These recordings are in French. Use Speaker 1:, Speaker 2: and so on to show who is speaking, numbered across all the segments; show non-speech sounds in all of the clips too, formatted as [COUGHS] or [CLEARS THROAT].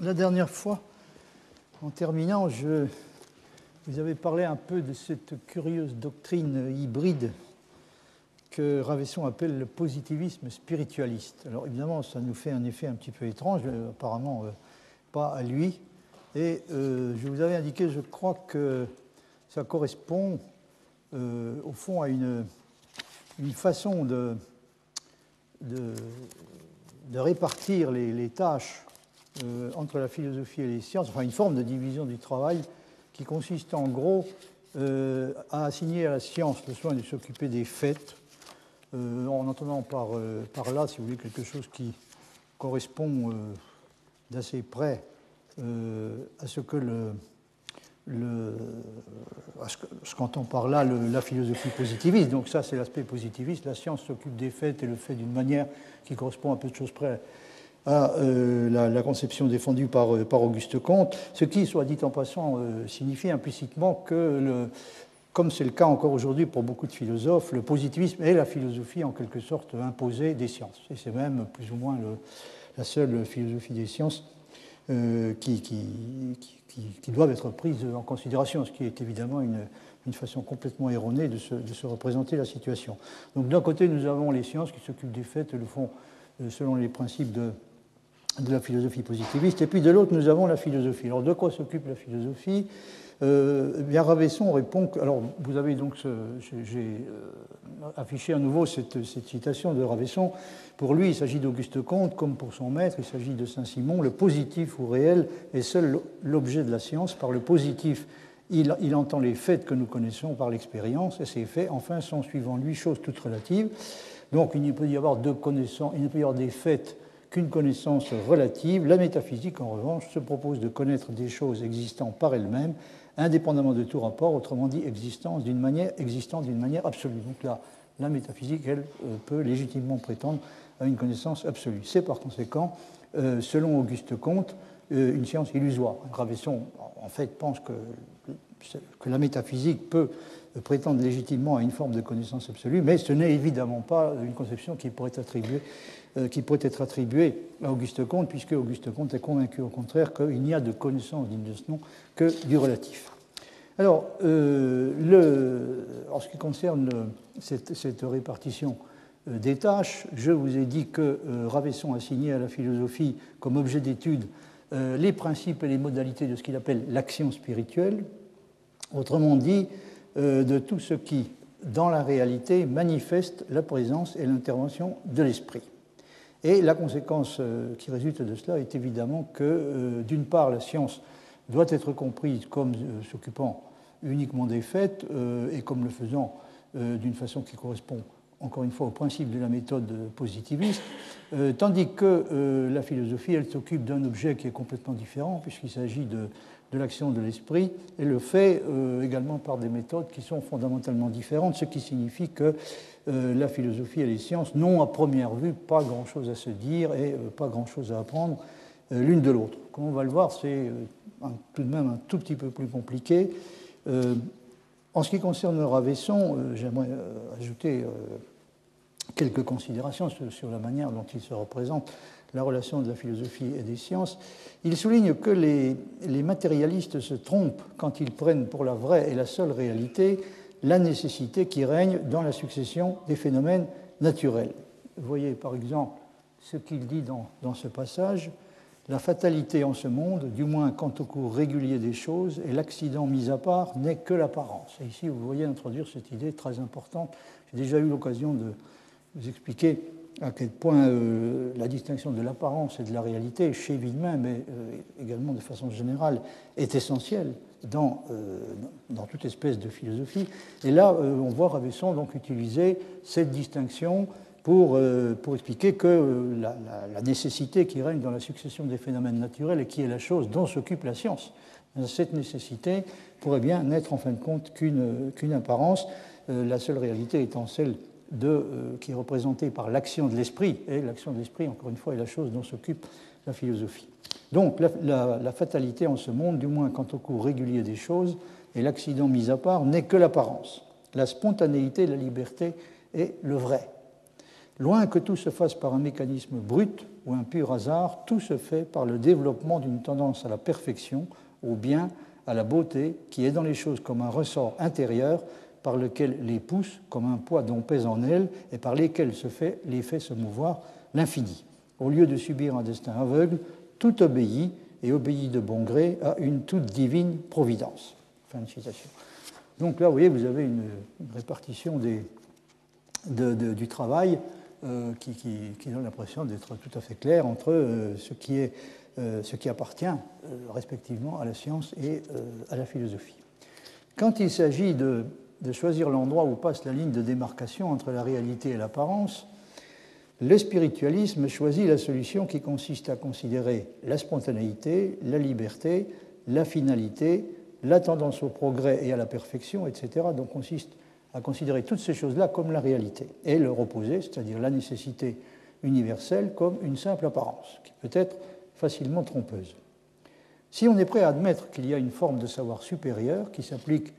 Speaker 1: La dernière fois, en terminant, je vous avais parlé un peu de cette curieuse doctrine hybride que Ravesson appelle le positivisme spiritualiste. Alors évidemment, ça nous fait un effet un petit peu étrange, euh, apparemment euh, pas à lui. Et euh, je vous avais indiqué, je crois que ça correspond au fond à une, façon de, répartir les, tâches entre la philosophie et les sciences, enfin une forme de division du travail qui consiste en gros à assigner à la science le soin de s'occuper des faits, euh, en entendant par, euh, là, si vous voulez, quelque chose qui correspond euh, d'assez près à ce que le, ce qu'entend par là la philosophie positiviste. Donc ça, c'est l'aspect positiviste. La science s'occupe des faits et le fait d'une manière qui correspond à peu de choses près à la, la, conception défendue par, par, Auguste Comte, ce qui, soit dit en passant, signifie implicitement que comme c'est le cas encore aujourd'hui pour beaucoup de philosophes, le positivisme est la philosophie en quelque sorte imposée des sciences. Et c'est même plus ou moins la seule philosophie des sciences euh, qui, doivent être prises en considération, ce qui est évidemment une, façon complètement erronée de se, représenter la situation. Donc d'un côté, nous avons les sciences qui s'occupent des faits le font euh, selon les principes de, de la philosophie positiviste, et puis de l'autre, nous avons la philosophie. Alors de quoi s'occupe la philosophie? Euh, bien Ravesson répond que, alors vous avez donc, j'ai euh, affiché à nouveau cette, citation de Ravesson. Pour lui, il s'agit d'Auguste Comte, comme pour son maître, il s'agit de Saint-Simon. Le positif ou réel est seul l'objet de la science. Par le positif, il, il, entend les faits que nous connaissons par l'expérience, et ces faits, enfin, sont suivant lui choses toutes relatives. Donc il ne peut y avoir de connaissances, il ne peut y avoir des faits qu'une connaissance relative. La métaphysique, en revanche, se propose de connaître des choses existant par elles-mêmes indépendamment de tout rapport, autrement dit existence d'une manière, existant d'une manière absolue. Donc là, la métaphysique, elle, euh, peut légitimement prétendre à une connaissance absolue. C'est par conséquent, euh, selon Auguste Comte, euh, une science illusoire. Gravesson, en fait, pense que, que la métaphysique peut prétendre légitimement à une forme de connaissance absolue, mais ce n'est évidemment pas une conception qui pourrait, attribuer, qui pourrait être attribuée à Auguste Comte, puisque Auguste Comte est convaincu au contraire qu'il n'y a de connaissance digne de ce nom que du relatif. Alors, euh, en ce qui concerne cette, répartition euh, des tâches, je vous ai dit que euh, Ravesson a signé à la philosophie comme objet d'étude les principes et les modalités de ce qu'il appelle l'action spirituelle, autrement dit, de tout ce qui, dans la réalité, manifeste la présence et l'intervention de l'esprit. Et la conséquence qui résulte de cela est évidemment que, d'une part, la science doit être comprise comme euh, s'occupant uniquement des faits euh, et comme le faisant euh, d'une façon qui correspond encore une fois au principe de la méthode positiviste, tandis que la philosophie, elle s'occupe d'un objet qui est complètement différent, puisqu'il s'agit de, de l'action de l'esprit, et le fait également par des méthodes qui sont fondamentalement différentes, ce qui signifie que la philosophie et les sciences n'ont à première vue pas grand-chose à se dire et pas grand-chose à apprendre l'une de l'autre. Comme on va le voir, c'est tout de même un tout petit peu plus compliqué. Euh, en ce qui concerne Ravesson, euh, j'aimerais euh, ajouter quelques considérations sur, la manière dont il se représente la relation de la philosophie et des sciences. Il souligne que les, matérialistes se trompent quand ils prennent pour la vraie et la seule réalité la nécessité qui règne dans la succession des phénomènes naturels. Voyez par exemple ce qu'il dit dans, dans ce passage. La fatalité en ce monde, du moins quant au cours régulier des choses, et l'accident mis à part, n'est que l'apparence. Ici, vous voyez introduire cette idée très importante. J'ai déjà eu l'occasion de vous expliquer à quel point euh, la distinction de l'apparence et de la réalité, chez Villemin, mais euh, également de façon générale, est essentielle dans, euh, dans toute espèce de philosophie. Et là, on voit Ravesson donc utiliser cette distinction pour, pour expliquer que la, nécessité qui règne dans la succession des phénomènes naturels et qui est la chose dont s'occupe la science, cette nécessité pourrait bien n'être en fin de compte qu'une apparence, euh, la seule réalité étant celle de, qui est représentée par l'action de l'esprit, et l'action de l'esprit, encore une fois, est la chose dont s'occupe la philosophie. Donc la, la, fatalité en ce monde, du moins quant au cours régulier des choses, et l'accident mis à part, n'est que l'apparence. La spontanéité, la liberté est le vrai. Loin que tout se fasse par un mécanisme brut, ou un pur hasard, tout se fait par le développement d'une tendance à la perfection, au bien, à la beauté, qui est dans les choses comme un ressort intérieur par lequel les pousse comme un poids dont pèse en elles et par lesquels se fait, les fait se mouvoir l'infini. Au lieu de subir un destin aveugle, tout obéit et obéit de bon gré à une toute divine providence. Fin de citation. Donc là, vous voyez, vous avez une, répartition des, du travail euh, qui, donne l'impression d'être tout à fait clair entre euh, ce, qui est, euh, ce, qui appartient respectivement à la science et à la philosophie. Quand il s'agit de, de choisir l'endroit où passe la ligne de démarcation entre la réalité et l'apparence, le spiritualisme choisit la solution qui consiste à considérer la spontanéité, la liberté, la finalité, la tendance au progrès et à la perfection, etc. Donc consiste à considérer toutes ces choses-là comme la réalité et leur opposer, c'est-à-dire la nécessité universelle, comme une simple apparence, qui peut être facilement trompeuse. Si on est prêt à admettre qu'il y a une forme de savoir supérieur qui s'applique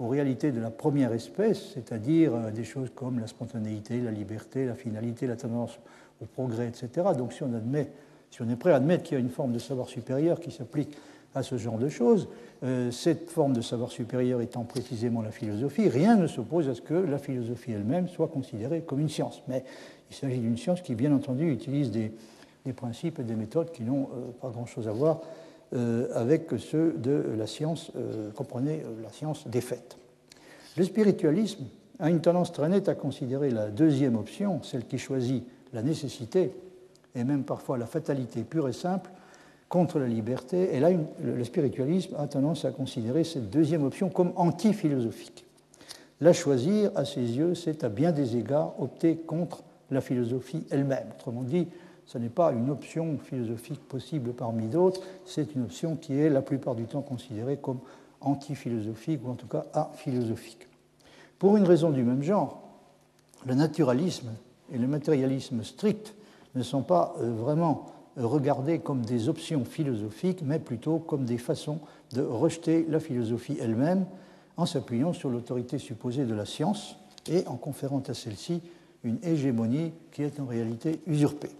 Speaker 1: aux réalités de la première espèce, c'est-à-dire euh, des choses comme la spontanéité, la liberté, la finalité, la tendance au progrès, etc. Donc si on, admet, si on est prêt à admettre qu'il y a une forme de savoir supérieur qui s'applique à ce genre de choses, euh, cette forme de savoir supérieur étant précisément la philosophie, rien ne s'oppose à ce que la philosophie elle-même soit considérée comme une science. Mais il s'agit d'une science qui, bien entendu, utilise des, principes et des méthodes qui n'ont euh, pas grand-chose à voir avec ceux de la science, euh, comprenez, euh, la science des faits. Le spiritualisme a une tendance très nette à considérer la deuxième option, celle qui choisit la nécessité et même parfois la fatalité pure et simple contre la liberté. Et là, le spiritualisme a tendance à considérer cette deuxième option comme anti-philosophique. La choisir, à ses yeux, c'est à bien des égards opter contre la philosophie elle-même. Autrement dit, ce n'est pas une option philosophique possible parmi d'autres, c'est une option qui est la plupart du temps considérée comme anti-philosophique ou en tout cas aphilosophique. Pour une raison du même genre, le naturalisme et le matérialisme strict ne sont pas euh, vraiment regardés comme des options philosophiques, mais plutôt comme des façons de rejeter la philosophie elle-même en s'appuyant sur l'autorité supposée de la science et en conférant à celle-ci une hégémonie qui est en réalité usurpée.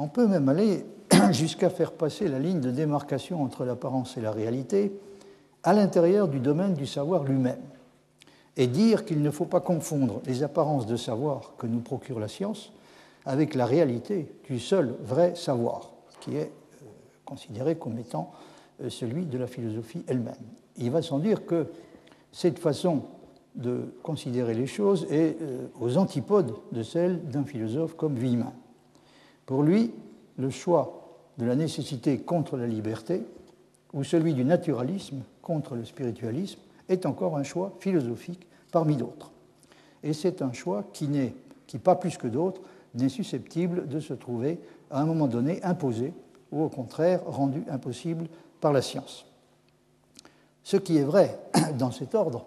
Speaker 1: On peut même aller [CLEARS THROAT] jusqu'à faire passer la ligne de démarcation entre l'apparence et la réalité à l'intérieur du domaine du savoir lui-même et dire qu'il ne faut pas confondre les apparences de savoir que nous procure la science avec la réalité du seul vrai savoir, qui est euh, considéré comme étant euh, celui de la philosophie elle-même. Il va sans dire que cette façon de considérer les choses est euh, aux antipodes de celle d'un philosophe comme Villemin. Pour lui, le choix de la nécessité contre la liberté ou celui du naturalisme contre le spiritualisme est encore un choix philosophique parmi d'autres. Et c'est un choix qui n'est, qui pas plus que d'autres, n'est susceptible de se trouver à un moment donné imposé ou au contraire rendu impossible par la science. Ce qui est vrai [COUGHS] dans cet ordre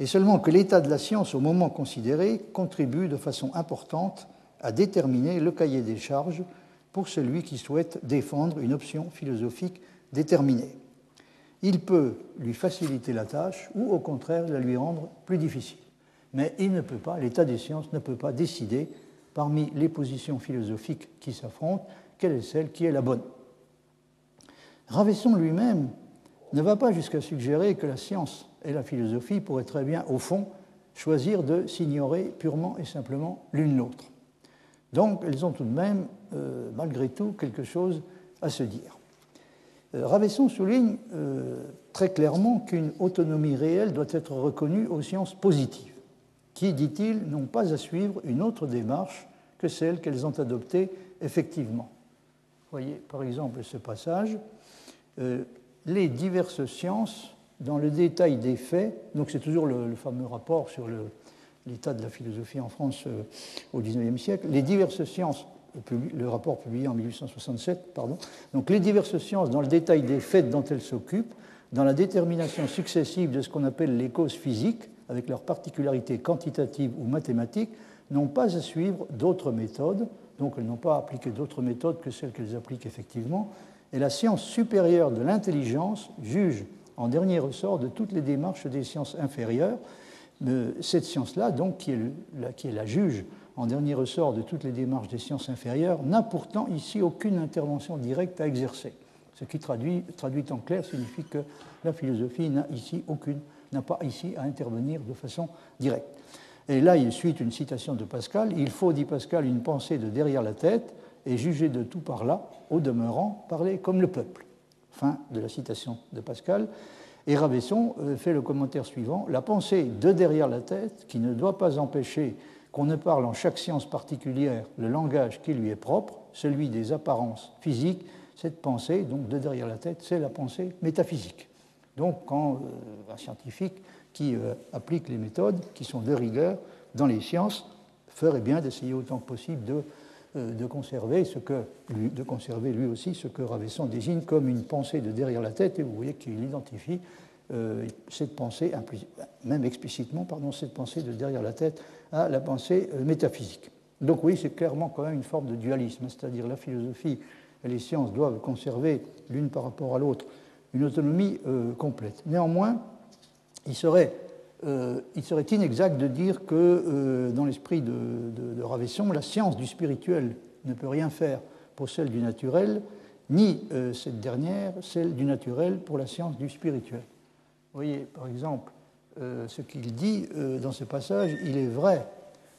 Speaker 1: est seulement que l'état de la science au moment considéré contribue de façon importante à déterminer le cahier des charges pour celui qui souhaite défendre une option philosophique déterminée. Il peut lui faciliter la tâche ou au contraire la lui rendre plus difficile. Mais il ne peut pas, l'état des sciences ne peut pas décider parmi les positions philosophiques qui s'affrontent quelle est celle qui est la bonne. Ravesson lui-même ne va pas jusqu'à suggérer que la science et la philosophie pourraient très bien, au fond, choisir de s'ignorer purement et simplement l'une l'autre. Donc elles ont tout de même, euh, malgré tout, quelque chose à se dire. Euh, Ravesson souligne euh, très clairement qu'une autonomie réelle doit être reconnue aux sciences positives, qui, dit-il, n'ont pas à suivre une autre démarche que celle qu'elles ont adoptée effectivement. Voyez par exemple ce passage. les diverses sciences, dans le détail des faits, donc c'est toujours le fameux rapport sur le, l'état de la philosophie en France euh, au XIXe siècle, les diverses sciences, le rapport publié en 1867, pardon, donc les diverses sciences dans le détail des faits dont elles s'occupent, dans la détermination successive de ce qu'on appelle les causes physiques, avec leurs particularités quantitatives ou mathématiques, n'ont pas à suivre d'autres méthodes, donc elles n'ont pas à appliquer d'autres méthodes que celles qu'elles appliquent effectivement, et la science supérieure de l'intelligence juge en dernier ressort de toutes les démarches des sciences inférieures, cette science-là, donc, qui est, la, la, juge en dernier ressort de toutes les démarches des sciences inférieures, n'a pourtant ici aucune intervention directe à exercer. Ce qui traduit, traduit en clair signifie que la philosophie n'a ici aucune, n'a pas ici à intervenir de façon directe. Et là, il suit une citation de Pascal. Il faut, dit Pascal, une pensée de derrière la tête et juger de tout par là, au demeurant, parler comme le peuple. Fin de la citation de Pascal. Et Ravesson euh, fait le commentaire suivant La pensée de derrière la tête, qui ne doit pas empêcher qu'on ne parle en chaque science particulière le langage qui lui est propre, celui des apparences physiques, cette pensée, donc de derrière la tête, c'est la pensée métaphysique. Donc, quand euh, un scientifique qui euh, applique les méthodes qui sont de rigueur dans les sciences ferait bien d'essayer autant que possible de de conserver, ce que, lui aussi ce que Ravesson désigne comme une pensée de derrière la tête, et vous voyez qu'il identifie euh, cette pensée, même explicitement, cette pensée de derrière la tête à la pensée euh, métaphysique. Donc oui, c'est clairement quand même une forme de dualisme, c'est-à-dire la philosophie et les sciences doivent conserver l'une par rapport à l'autre une autonomie complète. Néanmoins, il serait euh, il serait inexact de dire que euh, dans l'esprit de, Ravesson, la science du spirituel ne peut rien faire pour celle du naturel, ni euh, cette dernière, celle du naturel, pour la science du spirituel. Vous voyez, par exemple, ce qu'il dit dans ce passage, il est vrai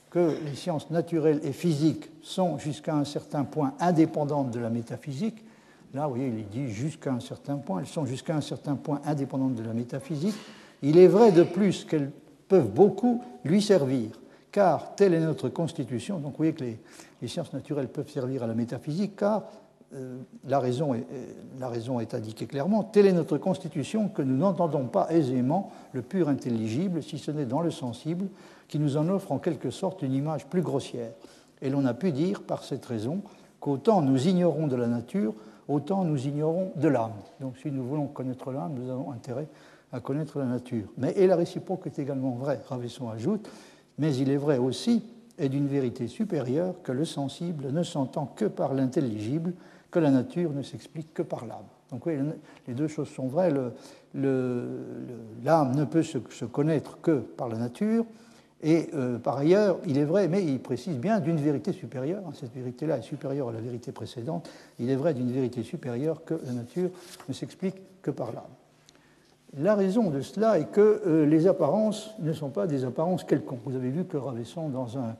Speaker 1: que les sciences naturelles et physiques sont jusqu'à un certain point indépendantes de la métaphysique. Là, vous voyez, il dit jusqu'à un certain point, elles sont jusqu'à un certain point indépendantes de la métaphysique, il est vrai de plus qu'elles peuvent beaucoup lui servir, car telle est notre constitution. Donc vous voyez que les, sciences naturelles peuvent servir à la métaphysique, car euh, la, raison est, la raison est indiquée clairement, telle est notre constitution que nous n'entendons pas aisément le pur intelligible, si ce n'est dans le sensible, qui nous en offre en quelque sorte une image plus grossière. Et l'on a pu dire par cette raison qu'autant nous ignorons de la nature, autant nous ignorons de l'âme. Donc si nous voulons connaître l'âme, nous avons intérêt connaître la nature. Mais, et la réciproque est également vraie, Ravesson ajoute, mais il est vrai aussi, et d'une vérité supérieure, que le sensible ne s'entend que par l'intelligible, que la nature ne s'explique que par l'âme. Donc oui, les deux choses sont vraies. L'âme ne peut se, connaître que par la nature, et euh, par ailleurs, il est vrai, mais il précise bien d'une vérité supérieure, hein, cette vérité-là est supérieure à la vérité précédente, il est vrai d'une vérité supérieure que la nature ne s'explique que par l'âme. La raison de cela est que euh, les apparences ne sont pas des apparences quelconques. Vous avez vu que Ravesson, dans un,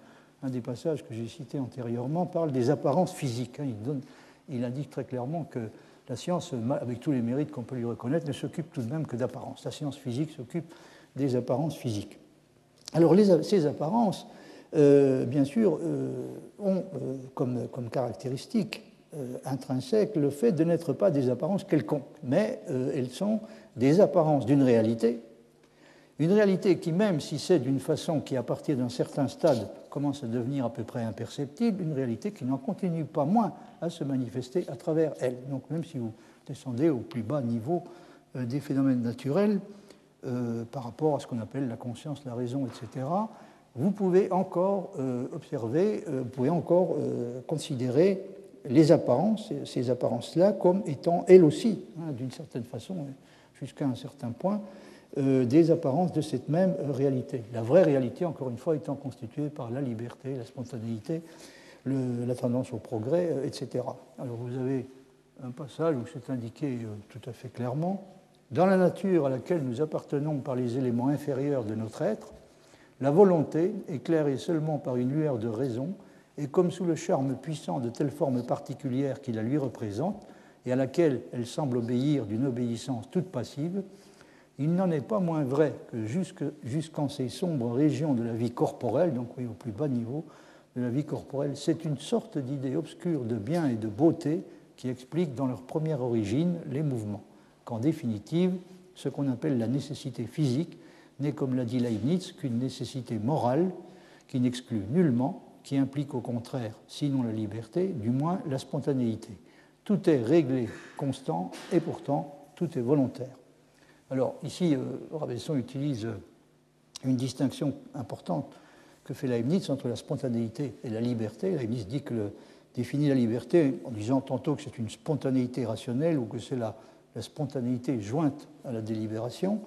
Speaker 1: des passages que j'ai cités antérieurement, parle des apparences physiques. Hein. Il, indique très clairement que la science, avec tous les mérites qu'on peut lui reconnaître, ne s'occupe tout de même que d'apparences. La science physique s'occupe des apparences physiques. Alors ces apparences, euh, bien sûr, euh, ont comme, comme, caractéristique intrinsèque le fait de n'être pas des apparences quelconques, mais elles sont des apparences d'une réalité, une réalité qui, même si c'est d'une façon qui, à partir d'un certain stade, commence à devenir à peu près imperceptible, une réalité qui n'en continue pas moins à se manifester à travers elle. Donc même si vous descendez au plus bas niveau euh, des phénomènes naturels, euh, par rapport à ce qu'on appelle la conscience, la raison, etc., vous pouvez encore euh, observer, vous pouvez encore considérer les apparences, ces apparences-là, comme étant elles aussi, hein, d'une certaine façon, jusqu'à un certain point, euh, des apparences de cette même réalité. La vraie réalité, encore une fois, étant constituée par la liberté, la spontanéité, la tendance au progrès, euh, etc. Alors vous avez un passage où c'est indiqué euh, tout à fait clairement, dans la nature à laquelle nous appartenons par les éléments inférieurs de notre être, la volonté, éclairée seulement par une lueur de raison, et comme sous le charme puissant de telle forme particulière qui la lui représente, et à laquelle elle semble obéir d'une obéissance toute passive, il n'en est pas moins vrai que jusqu'en ces sombres régions de la vie corporelle, donc oui, au plus bas niveau de la vie corporelle, c'est une sorte d'idée obscure de bien et de beauté qui explique dans leur première origine les mouvements, qu'en définitive, ce qu'on appelle la nécessité physique n'est, comme l'a dit Leibniz, qu'une nécessité morale qui n'exclut nullement, qui implique au contraire, sinon la liberté, du moins la spontanéité. Tout est réglé, constant, et pourtant tout est volontaire. Alors ici, euh, Ravesson utilise une distinction importante que fait Leibniz entre la spontanéité et la liberté. Leibniz dit que définit la liberté en disant tantôt que c'est une spontanéité rationnelle ou que c'est la, la, spontanéité jointe à la délibération.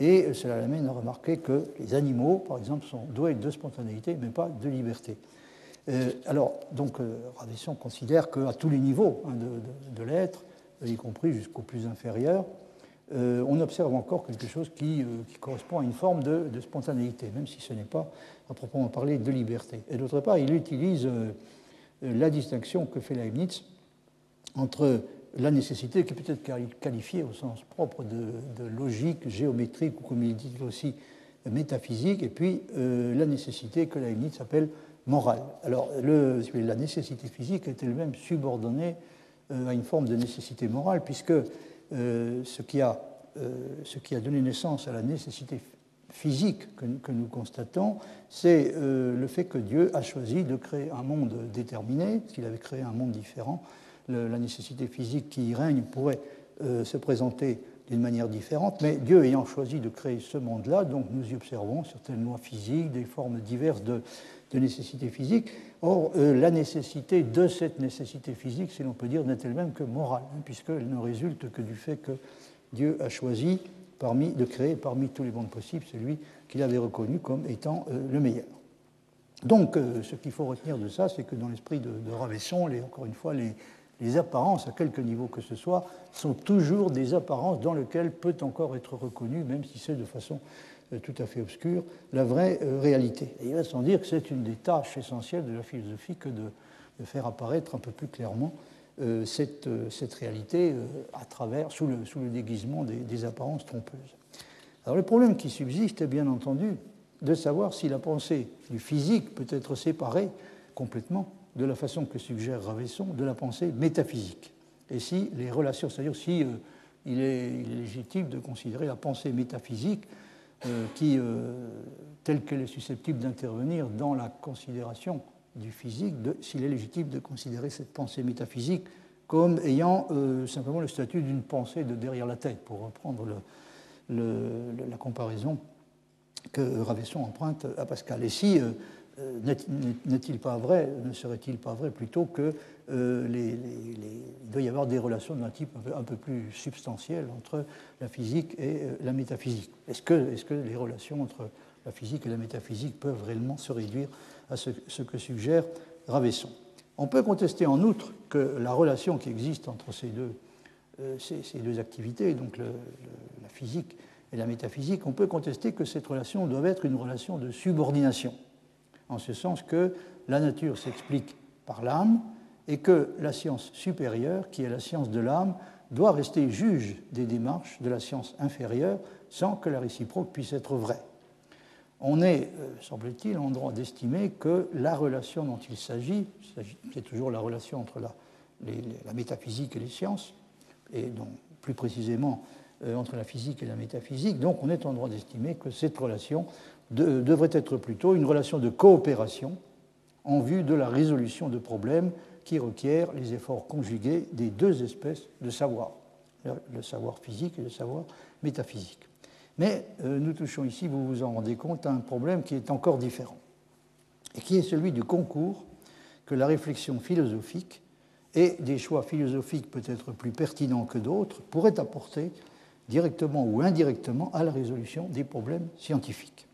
Speaker 1: Et cela l'amène à remarquer que les animaux, par exemple, sont doués de spontanéité, mais pas de liberté. Alors, donc, Ravesson considère qu'à tous les niveaux hein, de, l'être, y compris jusqu'au plus inférieur, on observe encore quelque chose qui, correspond à une forme de, spontanéité, même si ce n'est pas à proprement parler de liberté. Et d'autre part, il utilise la distinction que fait Leibniz entre la nécessité, qui peut être qualifiée au sens propre de, logique, géométrique, ou comme il dit aussi métaphysique, et puis euh, la nécessité que Leibniz appelle morale. Alors, la nécessité physique est elle-même subordonnée euh, à une forme de nécessité morale, puisque euh, ce, qui a, ce, qui a, donné naissance à la nécessité physique que, nous constatons, c'est le fait que Dieu a choisi de créer un monde déterminé, s'il avait créé un monde différent, la nécessité physique qui y règne pourrait euh, se présenter d'une manière différente, mais Dieu ayant choisi de créer ce monde-là, donc nous y observons certaines lois physiques, des formes diverses de, nécessité physique. Or, euh, la nécessité de cette nécessité physique, si l'on peut dire, n'est elle-même que morale, hein, puisqu'elle ne résulte que du fait que Dieu a choisi parmi, de créer parmi tous les mondes possibles celui qu'il avait reconnu comme étant euh, le meilleur. Donc, ce qu'il faut retenir de ça, c'est que dans l'esprit de, de Ravesson, les, encore une fois, les, apparences, à quelque niveau que ce soit, sont toujours des apparences dans lesquelles peut encore être reconnue, même si c'est de façon euh, tout à fait obscure, la vraie euh, réalité. Et il va sans dire que c'est une des tâches essentielles de la philosophie que de, faire apparaître un peu plus clairement euh, cette, réalité à travers, sous le, déguisement des, apparences trompeuses. Alors le problème qui subsiste est bien entendu de savoir si la pensée du physique peut être séparée complètement de la façon que suggère Ravesson, de la pensée métaphysique. Et si les relations, c'est-à-dire si euh, il, est, légitime de considérer la pensée métaphysique euh, qui, euh, telle qu'elle est susceptible d'intervenir dans la considération du physique, s'il est légitime de considérer cette pensée métaphysique comme ayant simplement le statut d'une pensée de derrière la tête, pour reprendre la comparaison que Ravesson emprunte à Pascal. Et si euh, n'est-il pas vrai, ne serait-il pas vrai plutôt que euh, il doit y avoir des relations d'un type un peu, plus substantiel entre la physique et euh, la métaphysique? Est-ce que, les relations entre la physique et la métaphysique peuvent réellement se réduire à ce, que suggère Ravesson? On peut contester en outre que la relation qui existe entre ces deux, ces, deux activités, donc la physique et la métaphysique, on peut contester que cette relation doit être une relation de subordination en ce sens que la nature s'explique par l'âme et que la science supérieure, qui est la science de l'âme, doit rester juge des démarches de la science inférieure sans que la réciproque puisse être vraie. On est, euh, semble-t-il, en droit d'estimer que la relation dont il s'agit, c'est toujours la relation entre la, métaphysique et les sciences, et donc plus précisément euh, entre la physique et la métaphysique, donc on est en droit d'estimer que cette relation devrait être plutôt une relation de coopération en vue de la résolution de problèmes qui requièrent les efforts conjugués des deux espèces de savoir, le savoir physique et le savoir métaphysique. Mais euh, nous touchons ici, vous vous en rendez compte, à un problème qui est encore différent, et qui est celui du concours que la réflexion philosophique et des choix philosophiques peut-être plus pertinents que d'autres pourraient apporter directement ou indirectement à la résolution des problèmes scientifiques.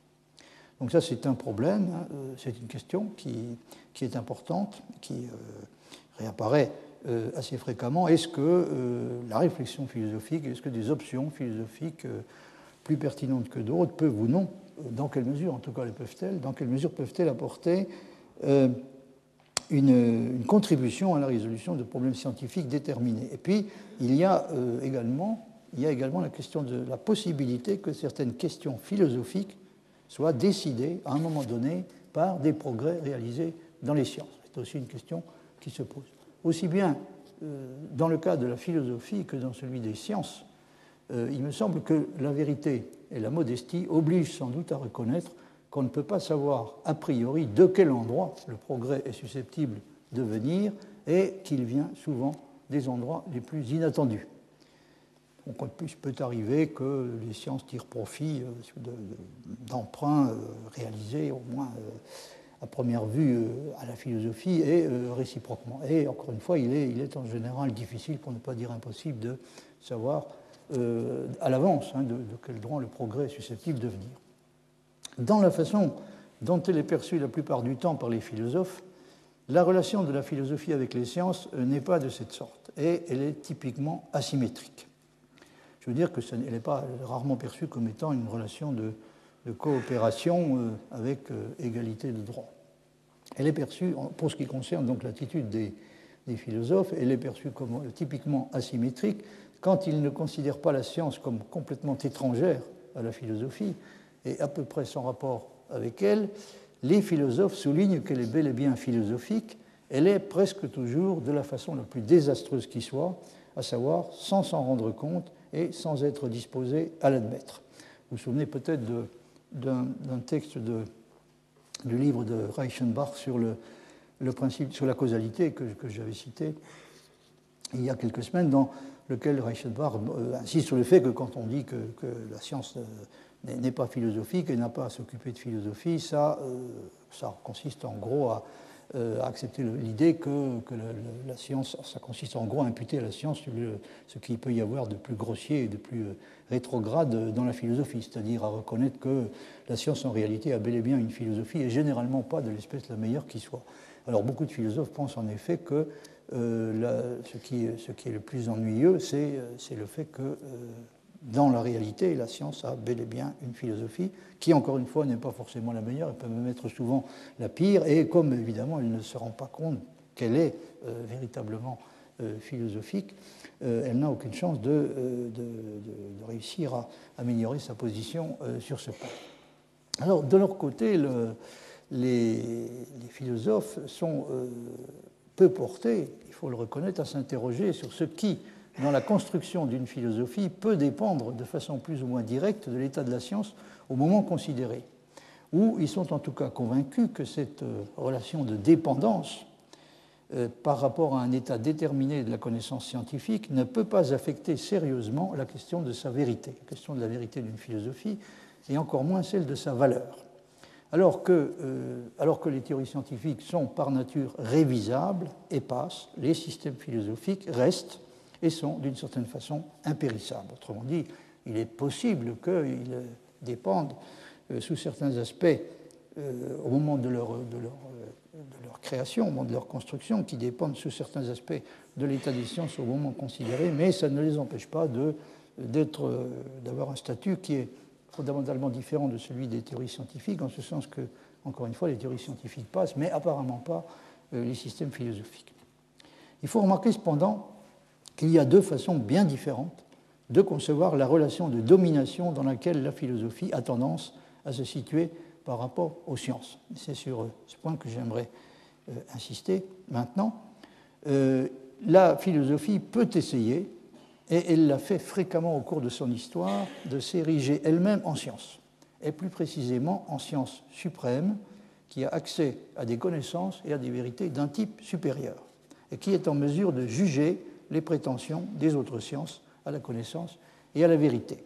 Speaker 1: Donc ça, c'est un problème, hein, euh, c'est une question qui, est importante, qui euh, réapparaît euh, assez fréquemment. Est-ce que la réflexion philosophique, est-ce que des options philosophiques plus pertinentes que d'autres peuvent ou non, dans quelle mesure en tout cas les peuvent-elles, dans quelle mesure peuvent-elles apporter une, une, contribution à la résolution de problèmes scientifiques déterminés? Et puis, il y a également il y a également la question de la possibilité que certaines questions philosophiques soit décidé à un moment donné par des progrès réalisés dans les sciences. C'est aussi une question qui se pose. Aussi bien euh, dans le cas de la philosophie que dans celui des sciences, euh, il me semble que la vérité et la modestie obligent sans doute à reconnaître qu'on ne peut pas savoir a priori de quel endroit le progrès est susceptible de venir et qu'il vient souvent des endroits les plus inattendus. Donc, il peut arriver que les sciences tirent profit euh, d'emprunts euh, réalisés, au moins euh, à première vue, à la philosophie et réciproquement. Et encore une fois, il est, en général difficile, pour ne pas dire impossible, de savoir à l'avance hein, de, de, quel droit le progrès est susceptible de venir. Dans la façon dont elle est perçue la plupart du temps par les philosophes, La relation de la philosophie avec les sciences n'est pas de cette sorte et elle est typiquement asymétrique. Je veux dire que elle n'est pas rarement perçue comme étant une relation de, coopération avec égalité de droit. Elle est perçue, pour ce qui concerne donc l'attitude des, des philosophes, elle est perçue comme typiquement asymétrique quand ils ne considèrent pas la science comme complètement étrangère à la philosophie et à peu près sans rapport avec elle, les philosophes soulignent qu'elle est bel et bien philosophique, elle est presque toujours de la façon la plus désastreuse qui soit, à savoir sans s'en rendre compte et sans être disposé à l'admettre. Vous vous souvenez peut-être d'un texte du livre de Reichenbach sur le, principe, sur la causalité que, j'avais cité il y a quelques semaines, dans lequel Reichenbach euh, insiste sur le fait que quand on dit que, la science euh, n'est pas philosophique et n'a pas à s'occuper de philosophie, ça, euh, ça consiste en gros à, accepter l'idée que, la, science, ça consiste en gros à imputer à la science ce qu'il peut y avoir de plus grossier et de plus rétrograde dans la philosophie, c'est-à-dire à reconnaître que la science en réalité a bel et bien une philosophie et généralement pas de l'espèce la meilleure qui soit. Alors beaucoup de philosophes pensent en effet que euh, ce, qui, est le plus ennuyeux, c'est euh, le fait que euh, dans la réalité, la science a bel et bien une philosophie qui, encore une fois, n'est pas forcément la meilleure, elle peut même être souvent la pire, et comme évidemment elle ne se rend pas compte qu'elle est véritablement philosophique, elle n'a aucune chance de, réussir à améliorer sa position sur ce point. Alors, de leur côté, les, philosophes sont peu porter, il faut le reconnaître, à s'interroger sur ce qui, dans la construction d'une philosophie, peut dépendre de façon plus ou moins directe de l'état de la science au moment considéré. Ou ils sont en tout cas convaincus que cette euh, relation de dépendance euh, par rapport à un état déterminé de la connaissance scientifique ne peut pas affecter sérieusement la question de sa vérité, la question de la vérité d'une philosophie, et encore moins celle de sa valeur alors que, euh, alors que les théories scientifiques sont par nature révisables et passent, les systèmes philosophiques restent et sont d'une certaine façon impérissables. Autrement dit, il est possible qu'ils dépendent euh, sous certains aspects euh, au moment de leur, de, leur, de leur, création, au moment de leur construction, qui dépendent sous certains aspects de l'état des sciences au moment considéré, mais ça ne les empêche pas d'avoir un statut qui est fondamentalement différent de celui des théories scientifiques, en ce sens que, encore une fois, les théories scientifiques passent, mais apparemment pas euh, les systèmes philosophiques. Il faut remarquer cependant qu'il y a deux façons bien différentes de concevoir la relation de domination dans laquelle la philosophie a tendance à se situer par rapport aux sciences. C'est sur euh, ce point que j'aimerais euh, insister maintenant. la philosophie peut essayer et elle l'a fait fréquemment au cours de son histoire, de s'ériger elle-même en science, et plus précisément en science suprême, qui a accès à des connaissances et à des vérités d'un type supérieur, et qui est en mesure de juger les prétentions des autres sciences à la connaissance et à la vérité.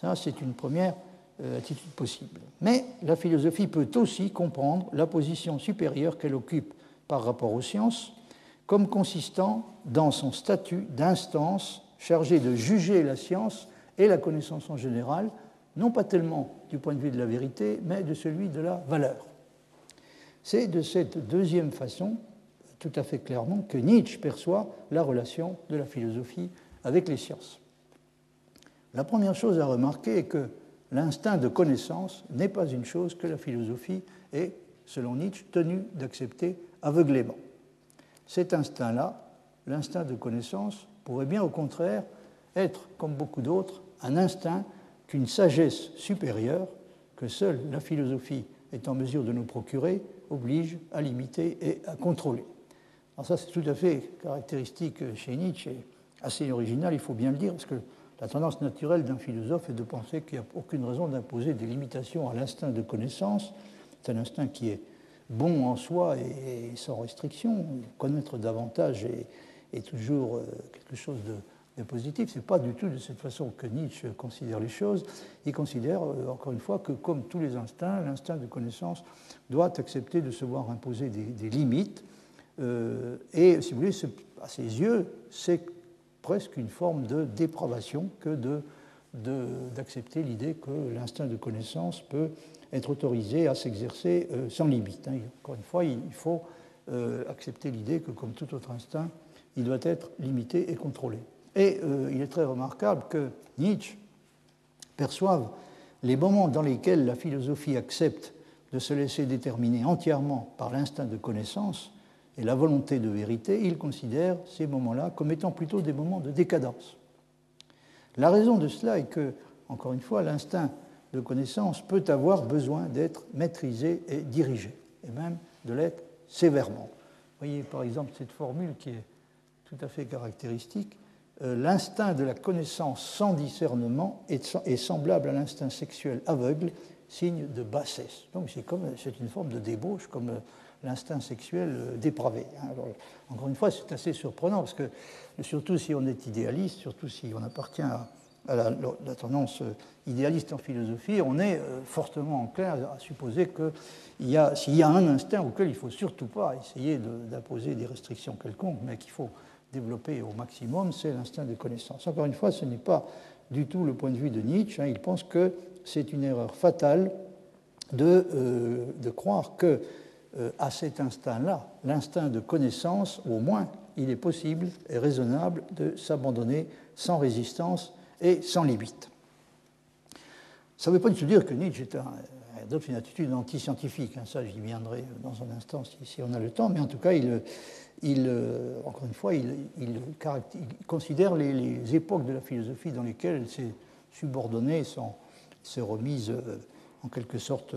Speaker 1: Ça, c'est une première euh, attitude possible. Mais la philosophie peut aussi comprendre la position supérieure qu'elle occupe par rapport aux sciences comme consistant dans son statut d'instance chargé de juger la science et la connaissance en général, non pas tellement du point de vue de la vérité, mais de celui de la valeur. C'est de cette deuxième façon, tout à fait clairement, que Nietzsche perçoit la relation de la philosophie avec les sciences. La première chose à remarquer est que l'instinct de connaissance n'est pas une chose que la philosophie est, selon Nietzsche, tenue d'accepter aveuglément. Cet instinct-là, l'instinct de connaissance, pourrait bien au contraire être, comme beaucoup d'autres, un instinct qu'une sagesse supérieure, que seule la philosophie est en mesure de nous procurer, oblige à limiter et à contrôler. Alors ça, c'est tout à fait caractéristique chez Nietzsche et assez original, il faut bien le dire, parce que la tendance naturelle d'un philosophe est de penser qu'il n'y a aucune raison d'imposer des limitations à l'instinct de connaissance. C'est un instinct qui est bon en soi et sans restriction. Connaître davantage est toujours euh, quelque chose de, positif. Ce n'est pas du tout de cette façon que Nietzsche considère les choses. Il considère, euh, encore une fois, que comme tous les instincts, l'instinct de connaissance doit accepter de se voir imposer des, limites. Euh, et, si vous voulez, à ses yeux, c'est presque une forme de dépravation que d'accepter l'idée que l'instinct de connaissance peut être autorisé à s'exercer sans limite. Hein. Encore une fois, il faut accepter l'idée que, comme tout autre instinct, il doit être limité et contrôlé. Et il est très remarquable que Nietzsche perçoive les moments dans lesquels la philosophie accepte de se laisser déterminer entièrement par l'instinct de connaissance et la volonté de vérité, il considère ces moments-là comme étant plutôt des moments de décadence. La raison de cela est que, encore une fois, l'instinct de connaissance peut avoir besoin d'être maîtrisé et dirigé, et même de l'être sévèrement. Vous voyez par exemple cette formule qui est tout à fait caractéristique. Euh, l'instinct de la connaissance sans discernement est, semblable à l'instinct sexuel aveugle, signe de bassesse. Donc c'est comme c'est une forme de débauche, comme euh, l'instinct sexuel euh, dépravé. Hein. encore une fois, c'est assez surprenant parce que surtout si on est idéaliste, surtout si on appartient à, la, tendance idéaliste en philosophie, on est fortement enclin à, supposer a, s'il y a un instinct auquel il ne faut surtout pas essayer d'imposer des restrictions quelconques, mais qu'il faut développé au maximum, c'est l'instinct de connaissance. Encore une fois, ce n'est pas du tout le point de vue de Nietzsche. Hein. Il pense que c'est une erreur fatale euh, de croire que euh, à cet instinct-là, l'instinct de connaissance, au moins, il est possible et raisonnable de s'abandonner sans résistance et sans limite. Ça ne veut pas du tout dire que Nietzsche adopte une attitude anti-scientifique. Hein. Ça, j'y viendrai dans un instant si, on a le temps. Mais en tout cas, il, euh, encore une fois, il, considère les, époques de la philosophie dans lesquelles elle s'est subordonnée, s'est remise euh, en quelque sorte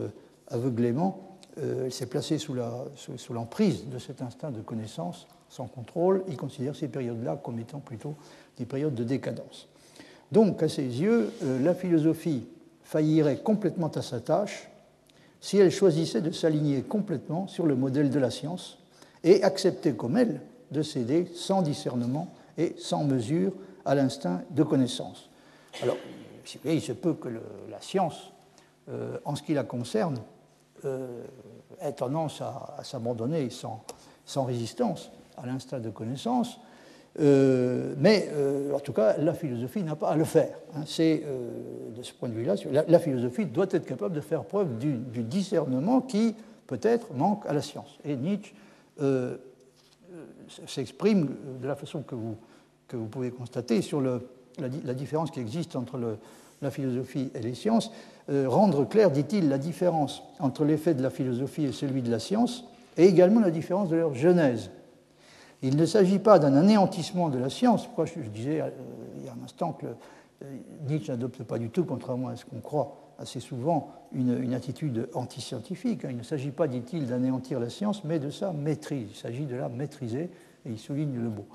Speaker 1: aveuglément. Euh, elle s'est placée sous l'emprise de cet instinct de connaissance sans contrôle. Il considère ces périodes-là comme étant plutôt des périodes de décadence. Donc, à ses yeux, la philosophie faillirait complètement à sa tâche si elle choisissait de s'aligner complètement sur le modèle de la science et accepter comme elle de céder sans discernement et sans mesure à l'instinct de connaissance. Alors, il se peut que la science, euh, en ce qui la concerne, euh, ait tendance à, s'abandonner sans, sans, résistance à l'instinct de connaissance, euh, mais en tout cas, la philosophie n'a pas à le faire. Hein. C'est de ce point de vue-là, la, philosophie doit être capable de faire preuve du, discernement qui peut-être manque à la science. Et Nietzsche euh, s'exprime de la façon que vous, que vous pouvez constater sur le, la, différence qui existe entre la philosophie et les sciences. Euh, rendre clair, dit-il, la différence entre l'effet de la philosophie et celui de la science, et également la différence de leur genèse. Il ne s'agit pas d'un anéantissement de la science. Pourquoi je, disais euh, il y a un instant que Nietzsche n'adopte pas du tout, contrairement à ce qu'on croit, assez souvent une, attitude antiscientifique. Il ne s'agit pas, dit-il, d'anéantir la science, mais de sa maîtrise. Il s'agit de la maîtriser, et il souligne le mot.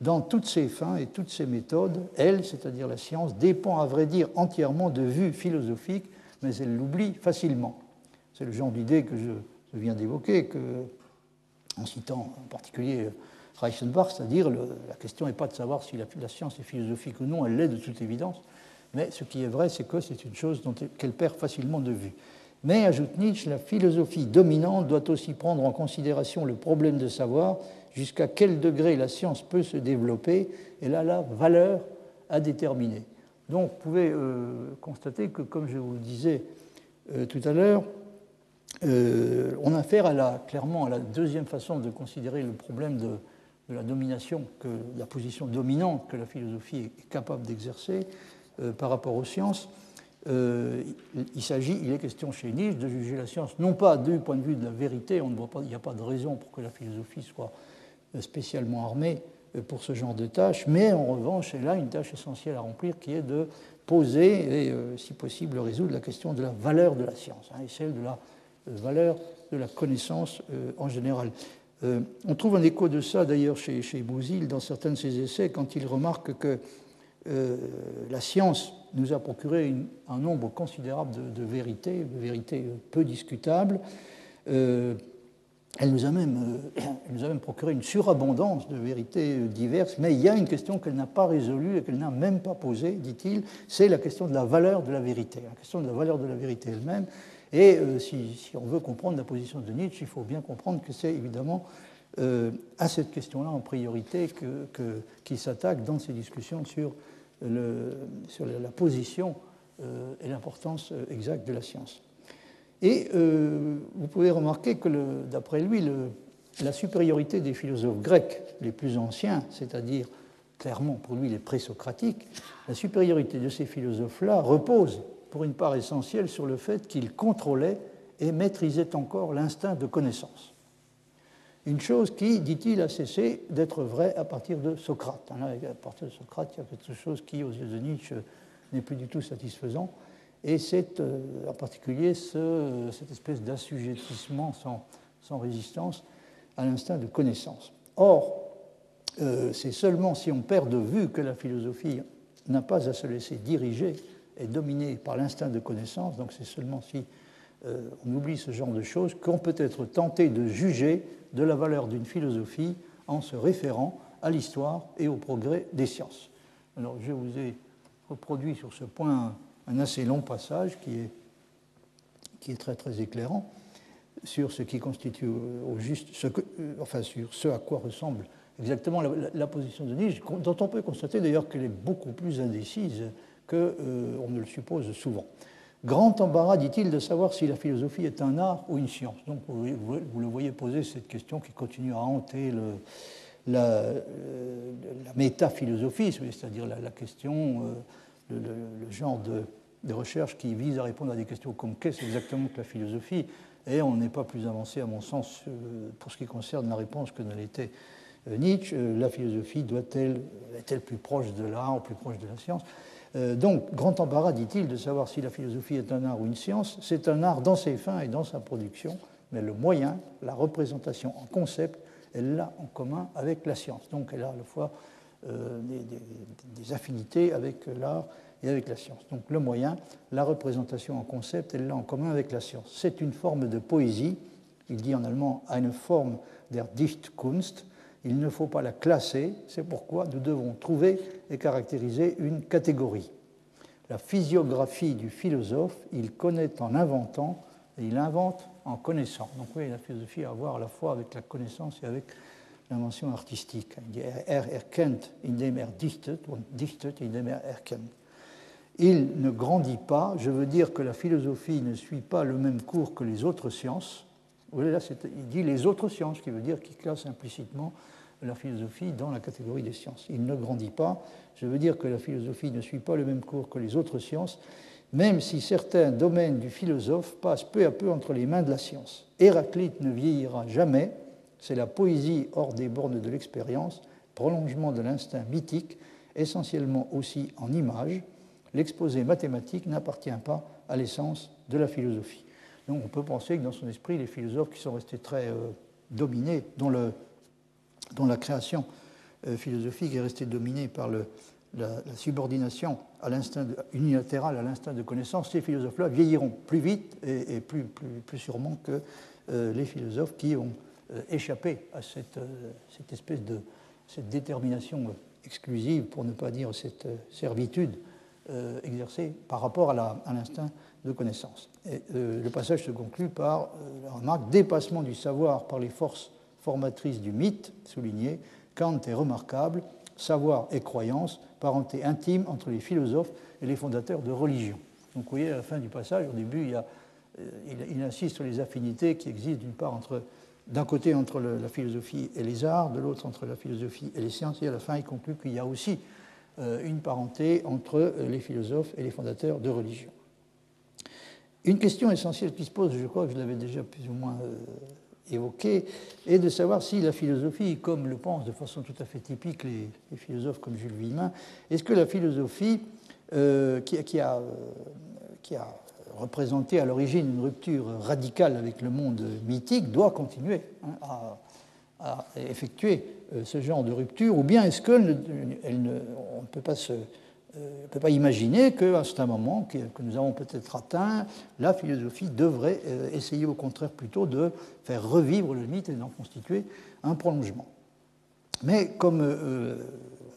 Speaker 1: Dans toutes ses fins et toutes ses méthodes, elle, c'est-à-dire la science, dépend à vrai dire entièrement de vues philosophiques, mais elle l'oublie facilement. C'est le genre d'idée que je, viens d'évoquer, en citant en particulier Reichenbach, c'est-à-dire la question n'est pas de savoir si la, la science est philosophique ou non, elle l'est de toute évidence, mais ce qui est vrai, c'est que c'est une chose qu'elle perd facilement de vue. Mais, ajoute Nietzsche, la philosophie dominante doit aussi prendre en considération le problème de savoir jusqu'à quel degré la science peut se développer, et là, la valeur à déterminer. Donc, vous pouvez euh, constater que, comme je vous le disais euh, tout à l'heure, euh, on a affaire à la, clairement à la deuxième façon de considérer le problème de, la domination, que la position dominante que la philosophie est capable d'exercer, par rapport aux sciences. Il s'agit, il est question chez Nietzsche de juger la science non pas du point de vue de la vérité, on ne voit pas, il n'y a pas de raison pour que la philosophie soit spécialement armée pour ce genre de tâche, mais en revanche, elle a une tâche essentielle à remplir qui est de poser et, si possible, résoudre la question de la valeur de la science hein, et celle de la valeur de la connaissance en général. on trouve un écho de ça d'ailleurs chez, chez Bouzil dans certains de ses essais quand il remarque que euh, la science nous a procuré un nombre considérable de, vérités, vérités peu discutables. Euh, elle, nous a même, euh, [COUGHS] procuré une surabondance de vérités diverses, mais il y a une question qu'elle n'a pas résolue et qu'elle n'a même pas posée, dit-il, c'est la question de la valeur de la vérité, la question de la valeur de la vérité elle-même. Et si, on veut comprendre la position de Nietzsche, il faut bien comprendre que c'est évidemment à cette question-là en priorité qu'il que, s'attaque dans ses discussions sur la position euh, et l'importance euh, exacte de la science. Et euh, vous pouvez remarquer que, d'après lui, la supériorité des philosophes grecs les plus anciens, c'est-à-dire clairement pour lui les présocratiques, la supériorité de ces philosophes-là repose pour une part essentielle sur le fait qu'ils contrôlaient et maîtrisaient encore l'instinct de connaissance. Une chose qui, dit-il, a cessé d'être vraie à partir de Socrate. À partir de Socrate, il y a quelque chose qui, aux yeux de Nietzsche, n'est plus du tout satisfaisant. Et c'est euh, en particulier cette espèce d'assujettissement sans, résistance à l'instinct de connaissance. Or, euh, c'est seulement si on perd de vue que la philosophie n'a pas à se laisser diriger et dominer par l'instinct de connaissance, donc c'est seulement si euh, on oublie ce genre de choses qu'on peut être tenté de juger de la valeur d'une philosophie en se référant à l'histoire et au progrès des sciences. Alors je vous ai reproduit sur ce point un assez long passage qui est, qui est très très éclairant sur ce qui constitue au juste, euh, enfin sur ce à quoi ressemble exactement la, position de Nietzsche, dont on peut constater d'ailleurs qu'elle est beaucoup plus indécise qu'on euh, ne le suppose souvent. Grand embarras, dit-il, de savoir si la philosophie est un art ou une science. Donc vous, le voyez poser cette question qui continue à hanter euh, la métaphilosophie, c'est-à-dire la, question, euh, le, genre de, de, recherche qui vise à répondre à des questions comme qu'est-ce exactement que la philosophie Et on n'est pas plus avancé, à mon sens, pour ce qui concerne la réponse que ne l'était euh, Nietzsche, euh, la philosophie doit-elle, est-elle plus proche de l'art ou plus proche de la science? Euh, Donc, grand embarras, dit-il, de savoir si la philosophie est un art ou une science. C'est un art dans ses fins et dans sa production, mais le moyen, la représentation en concept, elle l'a en commun avec la science. Donc, elle a à la fois des, affinités avec l'art et avec la science. Donc, le moyen, la représentation en concept, elle l'a en commun avec la science. C'est une forme de poésie. Il dit en allemand eine Form der Dichtkunst il ne faut pas la classer, c'est pourquoi nous devons trouver et caractériser une catégorie. La physiographie du philosophe, il connaît en inventant et il invente en connaissant. Donc oui, la philosophie a à voir à la fois avec la connaissance et avec l'invention artistique. Il dit er erkennt, indem er dichtet, dichtet, indem er erkennt. Il ne grandit pas, je veux dire que la philosophie ne suit pas le même cours que les autres sciences. Il dit les autres sciences, qui veut dire qu'il classe implicitement la philosophie dans la catégorie des sciences. Il ne grandit pas. Je veux dire que la philosophie ne suit pas le même cours que les autres sciences, même si certains domaines du philosophe passent peu à peu entre les mains de la science. Héraclite ne vieillira jamais. C'est la poésie hors des bornes de l'expérience, prolongement de l'instinct mythique, essentiellement aussi en images. L'exposé mathématique n'appartient pas à l'essence de la philosophie. Donc on peut penser que dans son esprit, les philosophes qui sont restés très euh, dominés, dont la création euh, philosophique est restée dominée par la, subordination à l'instinct unilatéral à l'instinct de connaissance, ces philosophes-là vieilliront plus vite et, plus, sûrement que euh, les philosophes qui ont euh, échappé à cette, cette, espèce de cette détermination exclusive, pour ne pas dire cette servitude exercée par rapport à l'instinct de connaissance. Le passage se conclut par la remarque dépassement du savoir par les forces formatrice du mythe, souligné, Kant est remarquable, savoir et croyance, parenté intime entre les philosophes et les fondateurs de religion. Donc vous voyez, à la fin du passage, au début, euh, il, insiste sur les affinités qui existent d'une part entre, d'un côté entre la philosophie et les arts, de l'autre entre la philosophie et les sciences, et à la fin, il conclut qu'il y a aussi euh, une parenté entre euh, les philosophes et les fondateurs de religion. Une question essentielle qui se pose, je crois que je l'avais déjà plus ou moins évoqué, est de savoir si la philosophie, comme le pensent de façon tout à fait typique les, philosophes comme Jules Villemin, est-ce que la philosophie, euh, qui, a, représenté à l'origine une rupture radicale avec le monde mythique, doit continuer hein, à, effectuer euh, ce genre de rupture, ou bien est-ce qu'on ne, ne peut pas se on ne peut pas imaginer qu'à un moment que, nous avons peut-être atteint, la philosophie devrait euh, essayer au contraire plutôt de faire revivre le mythe et d'en constituer un prolongement. Mais comme euh,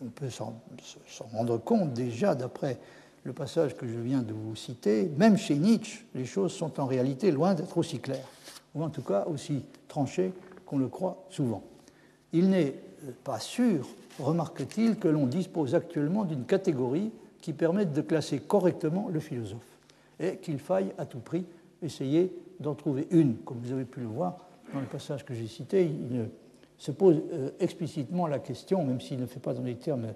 Speaker 1: on peut s'en rendre compte déjà d'après le passage que je viens de vous citer, même chez Nietzsche, les choses sont en réalité loin d'être aussi claires, ou en tout cas aussi tranchées qu'on le croit souvent. Il n'est euh, pas sûr remarque-t-il que l'on dispose actuellement d'une catégorie qui permette de classer correctement le philosophe et qu'il faille à tout prix essayer d'en trouver une, comme vous avez pu le voir, dans le passage que j'ai cité, il se pose explicitement la question, même s'il ne fait pas dans des termes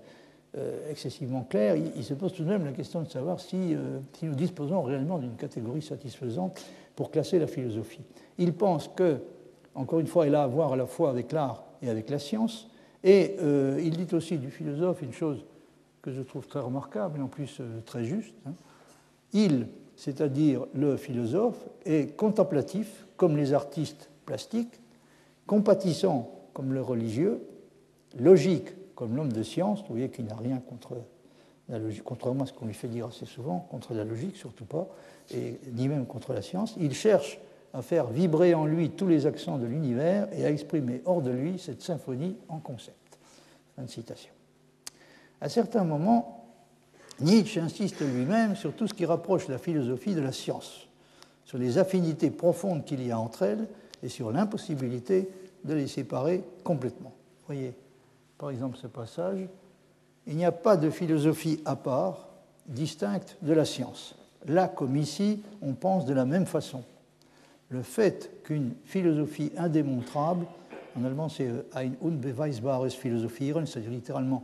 Speaker 1: excessivement clairs, il, se pose tout de même la question de savoir si, si nous disposons réellement d'une catégorie satisfaisante pour classer la philosophie. Il pense que, encore une fois, elle a à voir à la fois avec l'art et avec la science, et il dit aussi du philosophe une chose que je trouve très remarquable et en plus euh, très juste. Hein. Il, c'est-à-dire le philosophe, est contemplatif comme les artistes plastiques, compatissant comme le religieux, logique comme l'homme de science, vous voyez qu'il n'a rien contre la logique, contrairement à ce qu'on lui fait dire assez souvent, contre la logique surtout pas, ni même contre la science. Il cherche à faire vibrer en lui tous les accents de l'univers et à exprimer hors de lui cette symphonie en concept. Fin de citation. À certains moments, Nietzsche insiste lui-même sur tout ce qui rapproche la philosophie de la science, sur les affinités profondes qu'il y a entre elles et sur l'impossibilité de les séparer complètement. Voyez, par exemple, ce passage Il n'y a pas de philosophie à part, distincte de la science. Là comme ici, on pense de la même façon. Le fait qu'une philosophie indémontrable, en allemand c'est ein unbeweisbares Philosophieren, c'est-à-dire littéralement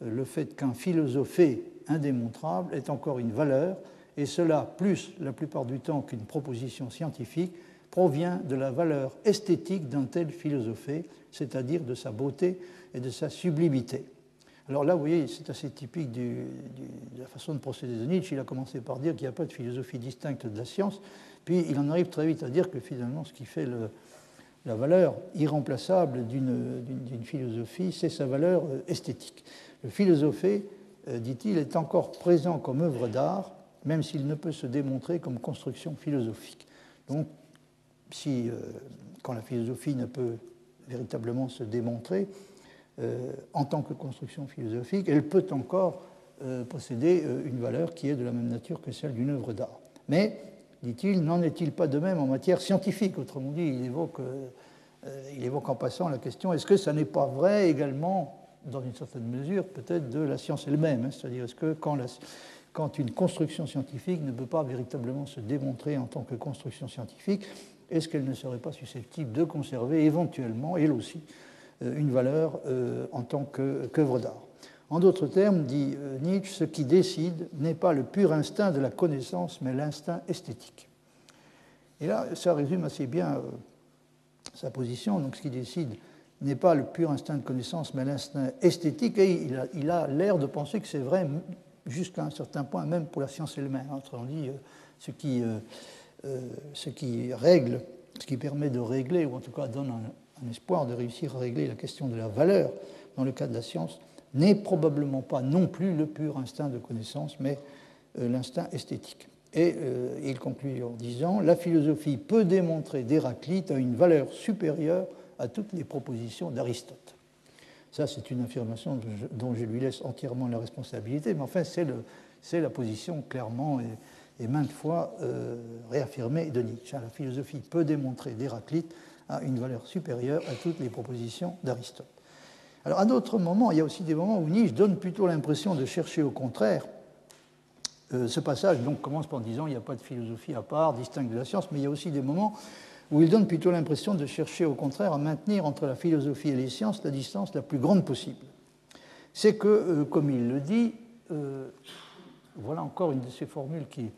Speaker 1: le fait qu'un philosophé indémontrable est encore une valeur, et cela, plus la plupart du temps qu'une proposition scientifique, provient de la valeur esthétique d'un tel philosophé, c'est-à-dire de sa beauté et de sa sublimité. Alors là, vous voyez, c'est assez typique de la façon de procéder de Nietzsche. Il a commencé par dire qu'il n'y a pas de philosophie distincte de la science, puis il en arrive très vite à dire que finalement, ce qui fait la valeur irremplaçable d'une philosophie, c'est sa valeur euh, esthétique. Le philosophé, euh, dit-il, est encore présent comme œuvre d'art, même s'il ne peut se démontrer comme construction philosophique. Donc, si, euh, quand la philosophie ne peut véritablement se démontrer en tant que construction philosophique, elle peut encore posséder une valeur qui est de la même nature que celle d'une œuvre d'art. Mais, dit-il, n'en est-il pas de même en matière scientifique? Autrement dit, il évoque, il évoque en passant la question est-ce que ça n'est pas vrai également dans une certaine mesure, peut-être de la science elle-même. Hein? C'est-à-dire, est-ce que quand, quand, une construction scientifique ne peut pas véritablement se démontrer en tant que construction scientifique, est-ce qu'elle ne serait pas susceptible de conserver éventuellement, elle aussi, euh, une valeur euh, en tant qu'œuvre d'art En d'autres termes, dit euh, Nietzsche, ce qui décide n'est pas le pur instinct de la connaissance, mais l'instinct esthétique. Et là, ça résume assez bien sa position. Donc, ce qui décide n'est pas le pur instinct de connaissance, mais l'instinct esthétique. Et il a l'air de penser que c'est vrai jusqu'à un certain point, même pour la science elle-même. Autrement dit, euh, ce qui, euh, euh, ce qui règle, ce qui permet de régler, ou en tout cas donne un, espoir de réussir à régler la question de la valeur dans le cas de la science, n'est probablement pas non plus le pur instinct de connaissance, mais l'instinct esthétique. Et il conclut en disant La philosophie peut démontrer d'Héraclite à une valeur supérieure à toutes les propositions d'Aristote. Ça, c'est une affirmation dont je lui laisse entièrement la responsabilité, mais enfin, c'est la position clairement et, maintes fois euh, réaffirmée de Nietzsche. La philosophie peut démontrer d'Héraclite à une valeur supérieure à toutes les propositions d'Aristote. Alors, à d'autres moments, il y a aussi des moments où Nietzsche donne plutôt l'impression de chercher au contraire. Euh, ce passage donc, commence par disant il n'y a pas de philosophie à part, distincte de la science, mais il y a aussi des moments où il donne plutôt l'impression de chercher au contraire à maintenir entre la philosophie et les sciences la distance la plus grande possible. C'est que, euh, comme il le dit, euh, voilà encore une de ces formules qui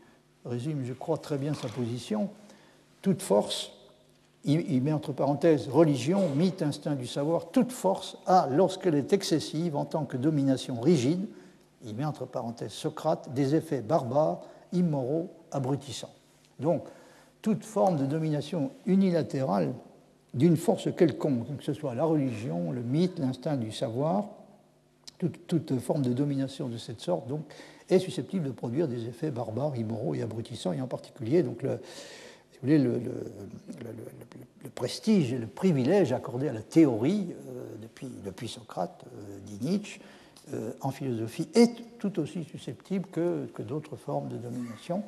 Speaker 1: résume, je crois, très bien sa position, toute force, il, met entre parenthèses religion, mythe, instinct du savoir, toute force a, lorsqu'elle est excessive en tant que domination rigide, il met entre parenthèses Socrate, des effets barbares, immoraux, abrutissants. Donc, toute forme de domination unilatérale d'une force quelconque, que ce soit la religion, le mythe, l'instinct du savoir, toute, forme de domination de cette sorte donc, est susceptible de produire des effets barbares, immoraux et abrutissants, et en particulier donc, le, le, prestige et le privilège accordé à la théorie euh, depuis, Socrate, euh, dit Nietzsche, euh, en philosophie, est tout aussi susceptible que, d'autres formes de domination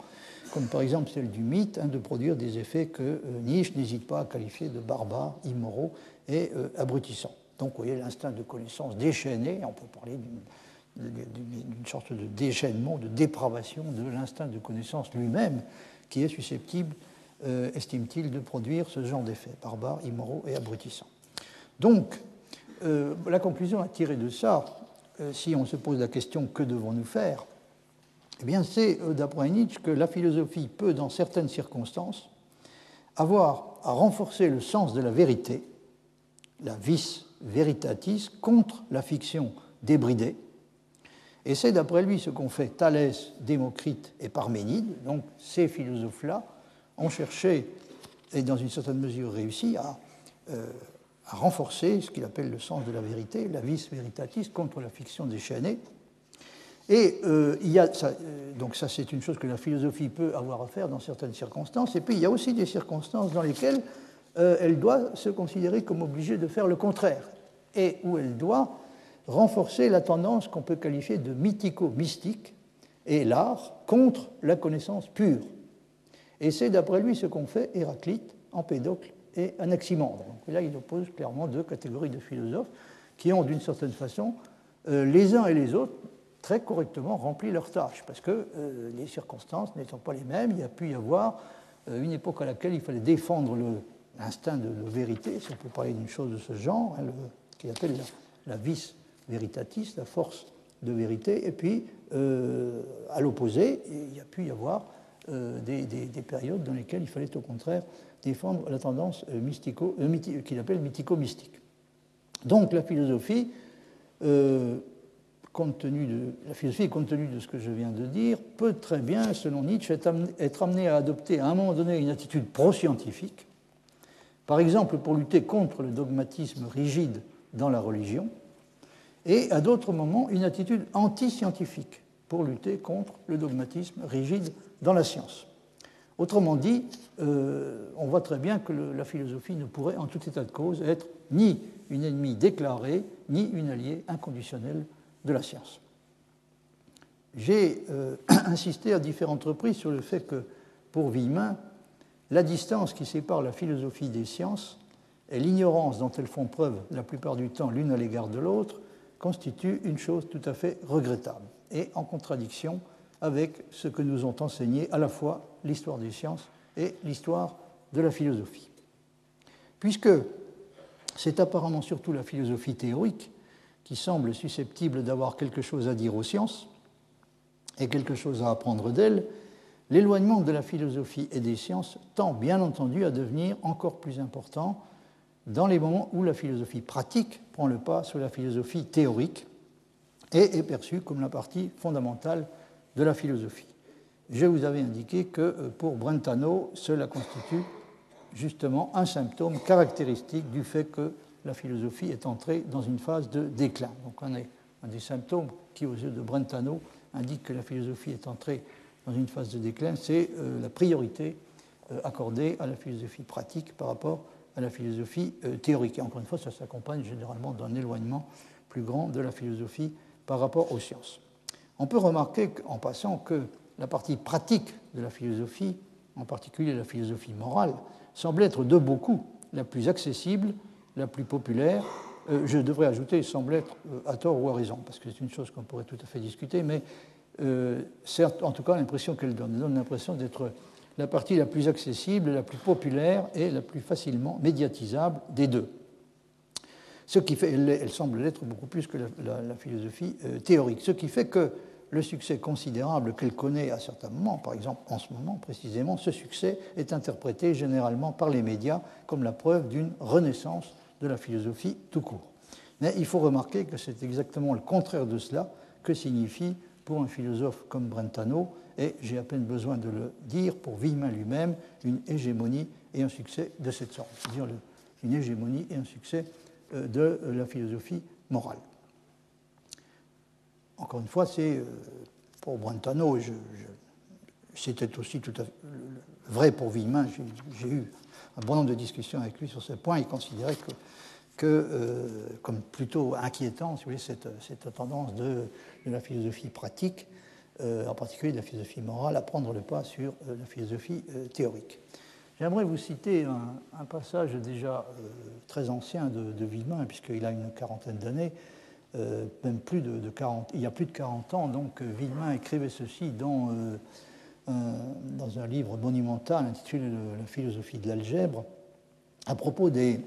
Speaker 1: comme par exemple celle du mythe, hein, de produire des effets que Nietzsche n'hésite pas à qualifier de barbares, immoraux et abrutissants. Donc, vous voyez l'instinct de connaissance déchaîné, on peut parler d'une sorte de déchaînement, de dépravation de l'instinct de connaissance lui-même, qui est susceptible estime-t-il, de produire ce genre d'effets barbares, immoraux et abrutissants. Donc, la conclusion à tirer de ça, si on se pose la question que devons-nous faire? Eh bien, c'est d'après Nietzsche que la philosophie peut, dans certaines circonstances, avoir à renforcer le sens de la vérité, la vis veritatis, contre la fiction débridée. Et c'est d'après lui ce qu'ont fait Thalès, Démocrite et Parménide. Donc ces philosophes-là ont cherché, et dans une certaine mesure réussi, à, euh, à renforcer ce qu'il appelle le sens de la vérité, la vis veritatis, contre la fiction déchaînée. Et euh, euh, donc ça c'est une chose que la philosophie peut avoir à faire dans certaines circonstances. Et puis il y a aussi des circonstances dans lesquelles elle doit se considérer comme obligée de faire le contraire, et où elle doit renforcer la tendance qu'on peut qualifier de mythico-mystique et l'art contre la connaissance pure. Et c'est d'après lui ce qu'ont fait Héraclite, Empédocle et Anaximandre. Donc là, il oppose clairement deux catégories de philosophes qui ont d'une certaine façon, les uns et les autres, très correctement rempli leur tâche, parce que euh, les circonstances n'étant pas les mêmes, il y a pu y avoir euh, une époque à laquelle il fallait défendre l'instinct de, vérité, si on peut parler d'une chose de ce genre, hein, qu'il appelle la, vis veritatis, la force de vérité, et puis euh, à l'opposé, il y a pu y avoir des, des, périodes dans lesquelles il fallait au contraire défendre la tendance mystico, qu'il appelle mythico-mystique. Donc la philosophie compte tenu de la philosophie, compte tenu de ce que je viens de dire, peut très bien, selon Nietzsche, être amenée à adopter à un moment donné une attitude pro-scientifique, par exemple pour lutter contre le dogmatisme rigide dans la religion, et à d'autres moments une attitude anti-scientifique pour lutter contre le dogmatisme rigide dans la science. Autrement dit, euh, on voit très bien que la philosophie ne pourrait, en tout état de cause, être ni une ennemie déclarée, ni une alliée inconditionnelle de la science. J'ai euh, [CLEARS THROAT] insisté à différentes reprises sur le fait que, pour Villemin, la distance qui sépare la philosophie des sciences et l'ignorance dont elles font preuve la plupart du temps l'une à l'égard de l'autre constitue une chose tout à fait regrettable et en contradiction avec ce que nous ont enseigné à la fois l'histoire des sciences et l'histoire de la philosophie. Puisque c'est apparemment surtout la philosophie théorique qui semble susceptible d'avoir quelque chose à dire aux sciences et quelque chose à apprendre d'elles, l'éloignement de la philosophie et des sciences tend bien entendu à devenir encore plus important dans les moments où la philosophie pratique prend le pas sur la philosophie théorique et est perçue comme la partie fondamentale de la philosophie. Je vous avais indiqué que euh, pour Brentano, cela constitue justement un symptôme caractéristique du fait que la philosophie est entrée dans une phase de déclin. Donc on un des symptômes qui, aux yeux de Brentano, indique que la philosophie est entrée dans une phase de déclin, c'est euh, la priorité euh, accordée à la philosophie pratique par rapport à la philosophie théorique. Et encore une fois, ça s'accompagne généralement d'un éloignement plus grand de la philosophie par rapport aux sciences. On peut remarquer en passant que la partie pratique de la philosophie, en particulier la philosophie morale, semble être de beaucoup la plus accessible la plus populaire. Euh, je devrais ajouter, semble être euh, à tort ou à raison, parce que c'est une chose qu'on pourrait tout à fait discuter, mais euh, certes, en tout cas, l'impression qu'elle donne. Elle donne l'impression d'être la partie la plus accessible, la plus populaire et la plus facilement médiatisable des deux. Ce qui fait, elle, semble l'être beaucoup plus que la, philosophie théorique. Ce qui fait que le succès considérable qu'elle connaît à certains moments, par exemple en ce moment précisément, ce succès est interprété généralement par les médias comme la preuve d'une renaissance de la philosophie tout court. Mais il faut remarquer que c'est exactement le contraire de cela que signifie pour un philosophe comme Brentano, et j'ai à peine besoin de le dire pour Villemin lui-même, une hégémonie et un succès de cette sorte, c'est-à-dire une hégémonie et un succès euh, de la philosophie morale. Encore une fois, c'est euh, pour Brentano, c'était aussi tout à fait vrai pour Villemin, j'ai eu un bon nombre de discussions avec lui sur ce point, il considérait que, que euh, comme plutôt inquiétant, si vous voulez, cette, cette tendance de, la philosophie pratique, euh, en particulier de la philosophie morale, à prendre le pas sur euh, la philosophie théorique. J'aimerais vous citer un, passage déjà très ancien de, de puisqu'il a une quarantaine d'années, même plus de, 40, il y a plus de 40 ans, donc Villemin écrivait ceci dans dans un livre monumental intitulé La philosophie de l'algèbre, à propos des.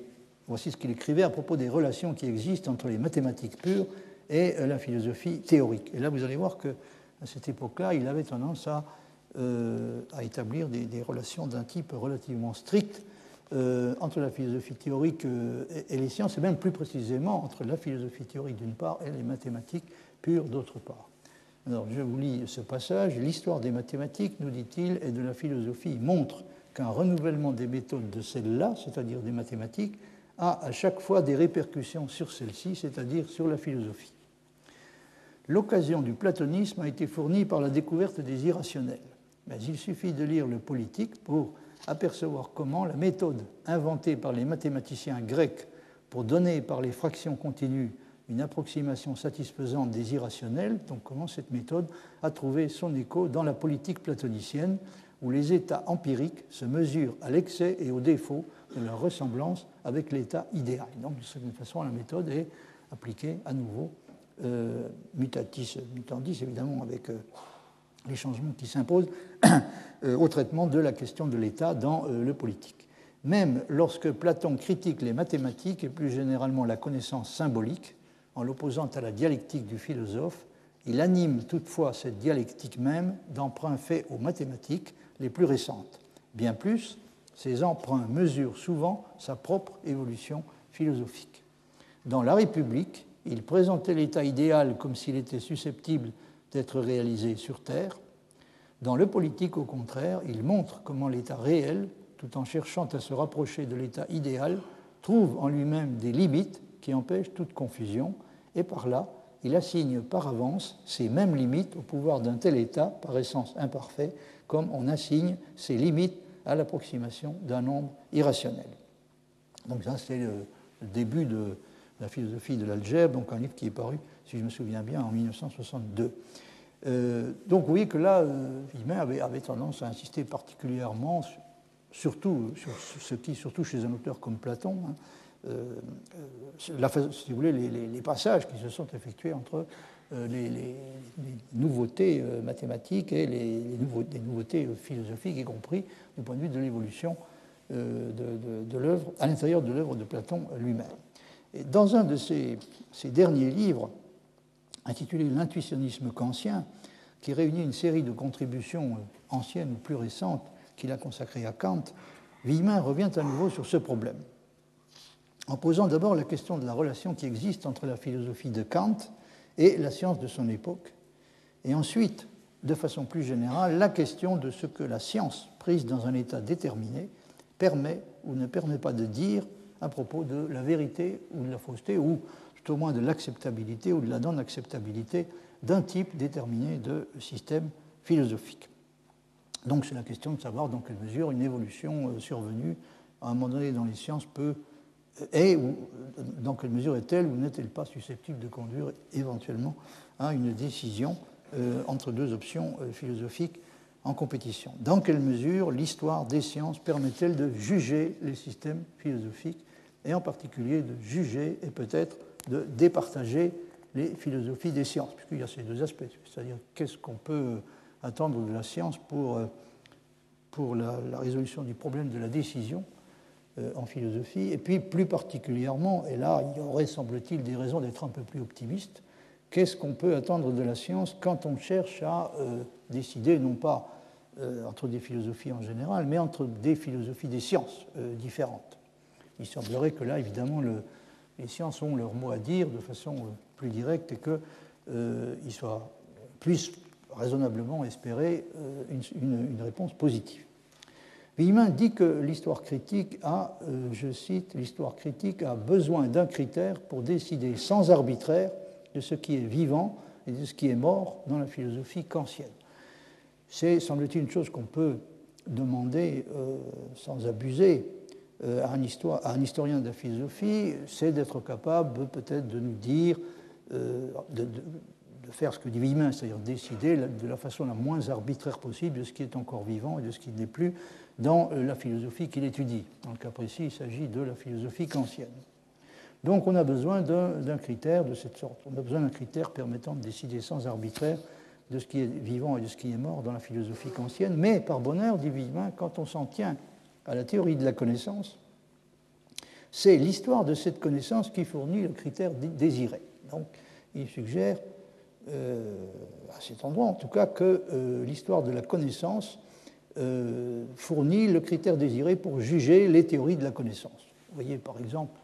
Speaker 1: Voici ce qu'il écrivait à propos des relations qui existent entre les mathématiques pures et la philosophie théorique. Et là, vous allez voir qu'à cette époque-là, il avait tendance à, euh, à établir des, relations d'un type relativement strict euh, entre la philosophie théorique euh, et, les sciences, et même plus précisément entre la philosophie théorique d'une part et les mathématiques pures d'autre part. Alors, je vous lis ce passage. L'histoire des mathématiques, nous dit-il, et de la philosophie montre qu'un renouvellement des méthodes de celles-là, c'est-à-dire des mathématiques, a à chaque fois des répercussions sur celles-ci, c'est-à-dire sur la philosophie. L'occasion du platonisme a été fournie par la découverte des irrationnels, mais il suffit de lire le politique pour apercevoir comment la méthode inventée par les mathématiciens grecs pour donner par les fractions continues une approximation satisfaisante des irrationnels, donc comment cette méthode a trouvé son écho dans la politique platonicienne, où les états empiriques se mesurent à l'excès et au défaut de leur ressemblance avec l'état idéal. Donc, de cette façon, la méthode est appliquée à nouveau, euh, mutatis mutandis, évidemment, avec euh, les changements qui s'imposent [COUGHS] euh, au traitement de la question de l'état dans euh, le politique. Même lorsque Platon critique les mathématiques et plus généralement la connaissance symbolique, en l'opposant à la dialectique du philosophe, il anime toutefois cette dialectique même d'emprunts faits aux mathématiques les plus récentes. Bien plus, ces emprunts mesurent souvent sa propre évolution philosophique. Dans La République, il présentait l'état idéal comme s'il était susceptible d'être réalisé sur Terre. Dans le politique, au contraire, il montre comment l'état réel, tout en cherchant à se rapprocher de l'état idéal, trouve en lui-même des limites qui empêchent toute confusion, et par là, il assigne par avance ces mêmes limites au pouvoir d'un tel état, par essence imparfait, comme on assigne ces limites à l'approximation d'un nombre irrationnel. Donc ça, c'est le, début de la philosophie de l'algèbre, donc un livre qui est paru, si je me souviens bien, en 1962. Euh, donc vous voyez que là, euh, avait, tendance à insister particulièrement, surtout, sur ce qui, surtout chez un auteur comme Platon, hein, euh, euh, si vous voulez, les, passages qui se sont effectués entre les, nouveautés mathématiques et les, nouveautés philosophiques, y compris du point de vue de l'évolution de, l'œuvre, à l'intérieur de l'œuvre de Platon lui-même. dans un de ses, derniers livres, intitulé L'intuitionnisme kantien, qui réunit une série de contributions anciennes ou plus récentes qu'il a consacrées à Kant, Villemin revient à nouveau sur ce problème. En posant d'abord la question de la relation qui existe entre la philosophie de Kant et la science de son époque, et ensuite, de façon plus générale, la question de ce que la science, prise dans un état déterminé, permet ou ne permet pas de dire à propos de la vérité ou de la fausseté, ou au moins de l'acceptabilité ou de la non-acceptabilité d'un type déterminé de système philosophique. Donc c'est la question de savoir dans quelle mesure une évolution euh, survenue à un moment donné dans les sciences peut et dans quelle mesure est-elle ou n'est-elle pas susceptible de conduire éventuellement à une décision euh, entre deux options euh, philosophiques en compétition Dans quelle mesure l'histoire des sciences permet-elle de juger les systèmes philosophiques et en particulier de juger et peut-être de départager les philosophies des sciences, puisqu'il y a ces deux aspects, c'est-à-dire qu'est-ce qu'on peut attendre de la science pour, euh, pour la, résolution du problème de la décision euh, en philosophie, et puis plus particulièrement, et là il y aurait semble-t-il des raisons d'être un peu plus optimiste, qu'est-ce qu'on peut attendre de la science quand on cherche à euh, décider non pas entre des philosophies en général, mais entre des philosophies des sciences différentes? Il semblerait que là, évidemment, le, les sciences ont leur mot à dire de façon plus directe et qu'ils puissent raisonnablement espérer une, une réponse positive. Villemin dit que l'histoire critique a, euh, je cite, l'histoire critique a besoin d'un critère pour décider sans arbitraire de ce qui est vivant et de ce qui est mort dans la philosophie kantienne. C'est, semble-t-il, une chose qu'on peut demander euh, sans abuser euh, à, un histoire, à, un historien de la philosophie, c'est d'être capable peut-être de nous dire, de, de faire ce que dit Villemin, c'est-à-dire décider de la façon la moins arbitraire possible de ce qui est encore vivant et de ce qui n'est plus dans euh, la philosophie qu'il étudie. Dans le cas précis, il s'agit de la philosophie kantienne. Donc on a besoin d'un critère de cette sorte. On a besoin d'un critère permettant de décider sans arbitraire de ce qui est vivant et de ce qui est mort dans la philosophie kantienne, mais par bonheur, dit Villemin, quand on s'en tient à la théorie de la connaissance, c'est l'histoire de cette connaissance qui fournit le critère désiré. Donc, il suggère, euh, à cet endroit en tout cas, que euh, l'histoire de la connaissance euh, fournit le critère désiré pour juger les théories de la connaissance. Vous voyez par exemple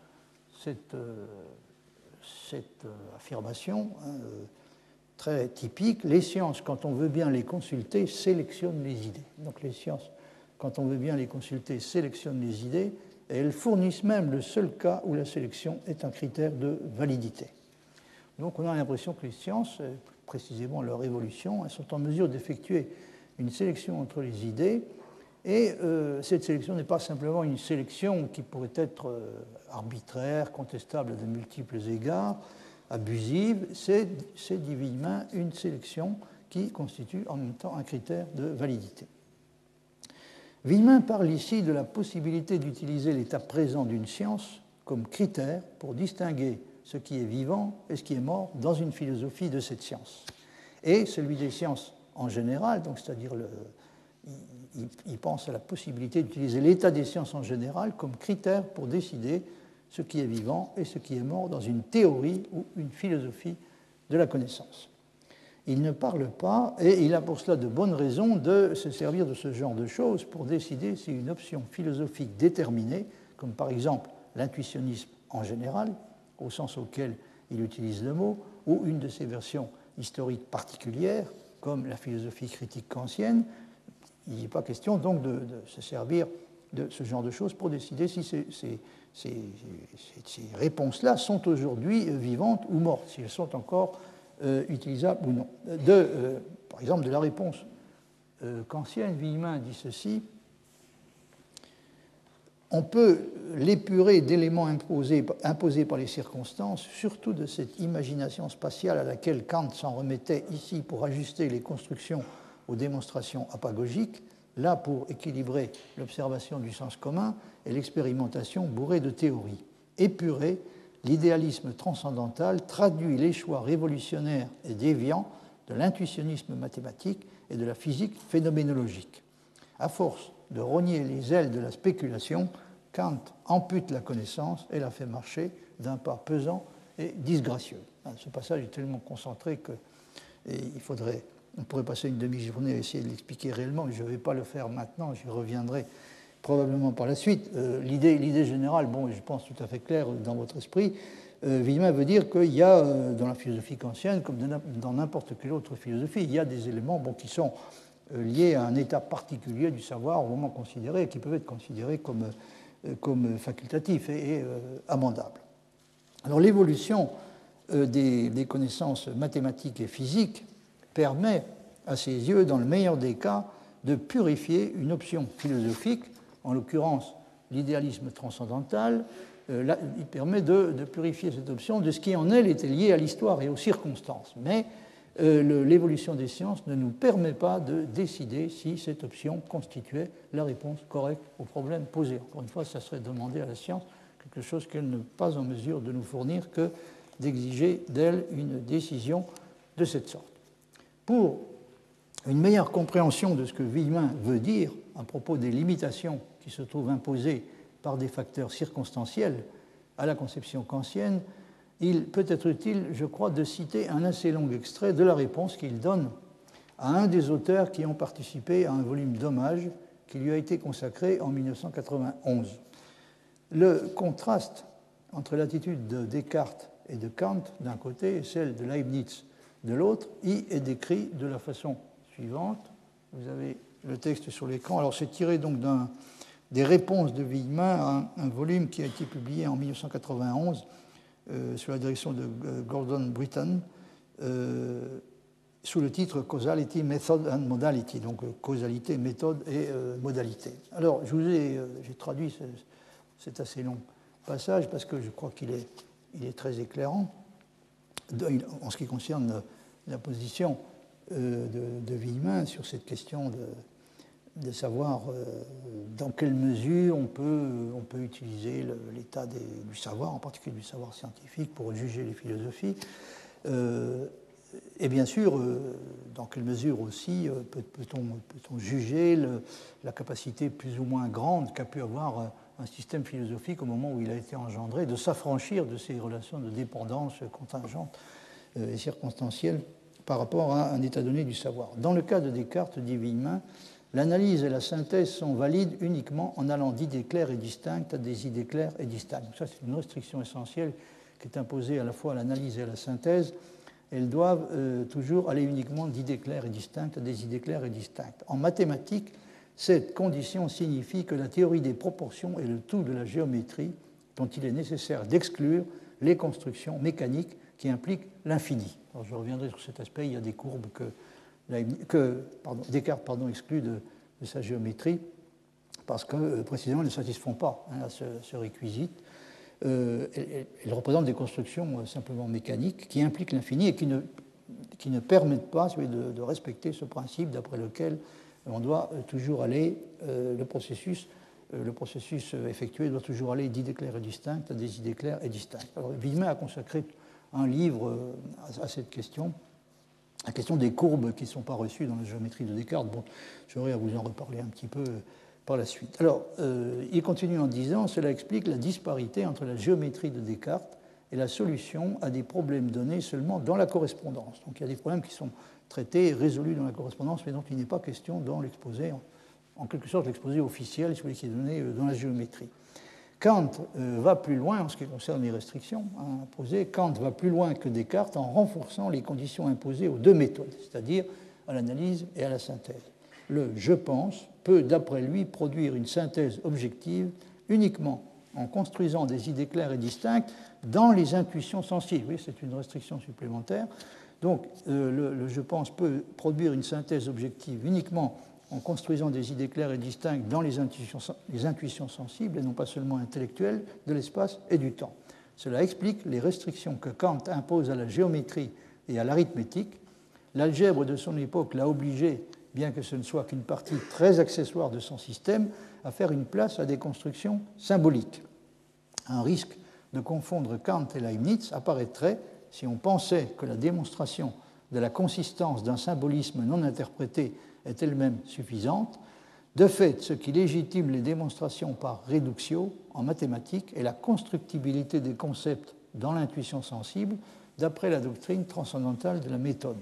Speaker 1: cette, affirmation hein, très typique, les sciences, quand on veut bien les consulter, sélectionnent les idées. Donc les sciences, quand on veut bien les consulter, sélectionnent les idées, et elles fournissent même le seul cas où la sélection est un critère de validité. Donc on a l'impression que les sciences, euh, précisément leur évolution, sont en mesure d'effectuer une sélection entre les idées, et euh, cette sélection n'est pas simplement une sélection qui pourrait être euh, arbitraire, contestable à de multiples égards, abusive, c'est divinement une sélection qui constitue en même temps un critère de validité. Villemin parle ici de la possibilité d'utiliser l'état présent d'une science comme critère pour distinguer ce qui est vivant et ce qui est mort dans une philosophie de cette science. Et celui des sciences en général, donc c'est-à-dire il, il, pense à la possibilité d'utiliser l'état des sciences en général comme critère pour décider ce qui est vivant et ce qui est mort dans une théorie ou une philosophie de la connaissance il ne parle pas, et il a pour cela de bonnes raisons de se servir de ce genre de choses pour décider si une option philosophique déterminée, comme par exemple l'intuitionnisme en général, au sens auquel il utilise le mot, ou une de ses versions historiques particulières, comme la philosophie critique kantienne, il n'est pas question donc de, se servir de ce genre de choses pour décider si ces, ces réponses-là sont aujourd'hui vivantes ou mortes, si elles sont encore euh, utilisable ou non. De, euh, par exemple, de la réponse euh, kantienne, Villemin dit ceci on peut l'épurer d'éléments imposés, imposés, par les circonstances, surtout de cette imagination spatiale à laquelle Kant s'en remettait ici pour ajuster les constructions aux démonstrations apagogiques, là pour équilibrer l'observation du sens commun et l'expérimentation bourrée de théories. Épurer l'idéalisme transcendantal traduit les choix révolutionnaires et déviants de l'intuitionnisme mathématique et de la physique phénoménologique. À force de rogner les ailes de la spéculation, Kant ampute la connaissance et la fait marcher d'un pas pesant et disgracieux. Hein, ce passage est tellement concentré que on pourrait passer une demi-journée à essayer de l'expliquer réellement, mais je ne vais pas le faire maintenant, j'y reviendrai probablement par la suite. Euh, l'idée générale, bon, je pense tout à fait claire dans votre esprit, euh, veut dire qu'il y a euh, dans la philosophie kantienne, comme dans n'importe quelle autre philosophie, il y a des éléments bon, qui sont euh, liés à un état particulier du savoir au moment considéré qui peuvent être considérés comme, comme facultatifs et, amendables. Alors l'évolution des, des, connaissances mathématiques et physiques permet à ses yeux, dans le meilleur des cas, de purifier une option philosophique en l'occurrence l'idéalisme transcendantal, euh, il permet de, purifier cette option de ce qui en elle était lié à l'histoire et aux circonstances. Mais euh, l'évolution des sciences ne nous permet pas de décider si cette option constituait la réponse correcte au problème posé. Encore une fois, ça serait demander à la science quelque chose qu'elle n'est pas en mesure de nous fournir que d'exiger d'elle une décision de cette sorte. Pour une meilleure compréhension de ce que Villemin veut dire à propos des limitations se trouvent imposées par des facteurs circonstanciels à la conception kantienne, il peut être utile, je crois, de citer un assez long extrait de la réponse qu'il donne à un des auteurs qui ont participé à un volume d'hommage qui lui a été consacré en 1991. Le contraste entre l'attitude de Descartes et de Kant d'un côté et celle de Leibniz de l'autre y est décrit de la façon suivante. Vous avez le texte sur l'écran. Alors c'est tiré donc des réponses de Villemin à un, volume qui a été publié en 1991 euh, sous la direction de euh, Gordon Britton euh, sous le titre Causality, Method and Modality, donc causalité, méthode et modalité. Alors je vous ai, j'ai traduit cet assez long passage parce que je crois qu'il est, il est très éclairant en ce qui concerne la position de, de sur cette question de, de savoir euh, dans quelle mesure on peut, on peut utiliser l'état du savoir, en particulier du savoir scientifique, pour juger les philosophies. Euh, et bien sûr, dans quelle mesure aussi peut-on juger la capacité plus ou moins grande qu'a pu avoir un système philosophique au moment où il a été engendré de s'affranchir de ces relations de dépendance contingente et circonstancielle par rapport à un état donné du savoir. Dans le cas de Descartes, dit Villemin, l'analyse et la synthèse sont valides uniquement en allant d'idées claires et distinctes à des idées claires et distinctes. ça, c'est une restriction essentielle qui est imposée à la fois à l'analyse et à la synthèse. Elles doivent euh, toujours aller uniquement d'idées claires et distinctes à des idées claires et distinctes. En mathématiques, cette condition signifie que la théorie des proportions est le tout de la géométrie dont il est nécessaire d'exclure les constructions mécaniques qui impliquent l'infini. je reviendrai sur cet aspect. Il y a des courbes que, que Descartes exclut de, sa géométrie parce que euh, précisément elles ne satisfont pas hein, à ce, ce réquisite. Euh, elles, représentent des constructions euh, simplement mécaniques qui impliquent l'infini et qui ne, permettent pas de, respecter ce principe d'après lequel on doit toujours aller, le processus effectué doit toujours aller d'idées claires et distinctes à des idées claires et distinctes. Alors, Villemin a consacré un livre euh, à cette question, la question des courbes qui ne sont pas reçues dans la géométrie de Descartes. Bon, j'aurai à vous en reparler un petit peu euh, par la suite. Alors, euh, il continue en disant Cela explique la disparité entre la géométrie de Descartes et la solution à des problèmes donnés seulement dans la correspondance. Donc, il y a des problèmes qui sont traités et résolus dans la correspondance, mais dont il n'est pas question dans l'exposé, en, quelque sorte l'exposé officiel, celui qui est donné dans la géométrie. Kant euh, va plus loin en ce qui concerne les restrictions imposées. Kant va plus loin que Descartes en renforçant les conditions imposées aux deux méthodes, c'est-à-dire à, l'analyse et à la synthèse. Le je pense peut, d'après lui, produire une synthèse objective uniquement en construisant des idées claires et distinctes dans les intuitions sensibles. Oui, c'est une restriction supplémentaire. Donc, euh, le, je pense peut produire une synthèse objective uniquement en construisant des idées claires et distinctes dans les intuitions, sensibles et non pas seulement intellectuelles de l'espace et du temps. Cela explique les restrictions que Kant impose à la géométrie et à l'arithmétique. L'algèbre de son époque l'a obligé, bien que ce ne soit qu'une partie très accessoire de son système, à faire une place à des constructions symboliques. Un risque de confondre Kant et Leibniz apparaîtrait si on pensait que la démonstration de la consistance d'un symbolisme non interprété est elle-même suffisante. De fait, ce qui légitime les démonstrations par réduction en mathématiques est la constructibilité des concepts dans l'intuition sensible, d'après la doctrine transcendantale de la méthode.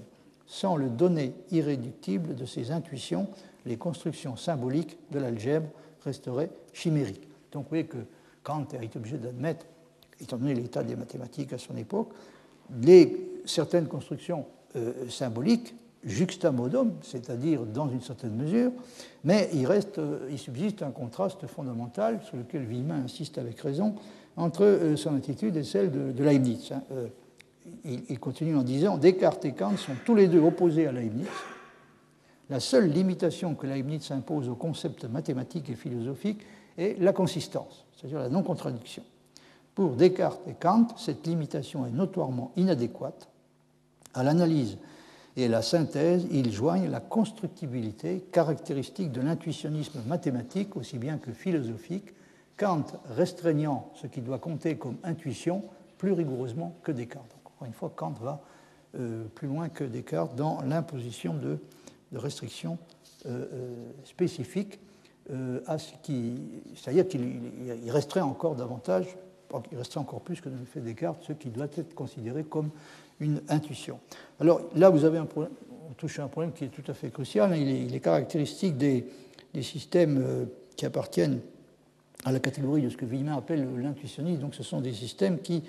Speaker 1: Sans le donné irréductible de ces intuitions, les constructions symboliques de l'algèbre resteraient chimériques. Donc vous voyez que Kant a été obligé d'admettre, étant donné l'état des mathématiques à son époque, certaines constructions euh, symboliques juxtamodum, c'est-à-dire dans une certaine mesure, mais il, reste, euh, il subsiste un contraste fondamental sur lequel Villemin insiste avec raison entre euh, son attitude et celle de, Leibniz. Hein. Euh, il, continue en disant Descartes et Kant sont tous les deux opposés à Leibniz. La seule limitation que Leibniz impose aux concepts mathématiques et philosophiques est la consistance, c'est-à-dire la non-contradiction. Pour Descartes et Kant, cette limitation est notoirement inadéquate à l'analyse et la synthèse, ils joignent la constructibilité caractéristique de l'intuitionnisme mathématique aussi bien que philosophique, Kant restreignant ce qui doit compter comme intuition plus rigoureusement que Descartes. Encore une fois, Kant va euh, plus loin que Descartes dans l'imposition de, restrictions euh, euh, spécifiques à ce qui. C'est-à-dire qu'il resterait encore davantage, il resterait encore plus que ne le fait Descartes, ce qui doit être considéré comme une intuition. Alors là, vous avez un problème, on touche à un problème qui est tout à fait crucial. Hein. Il est, caractéristique des, systèmes euh, qui appartiennent à la catégorie de ce que Villemin appelle l'intuitionnisme. Donc ce sont des systèmes qui,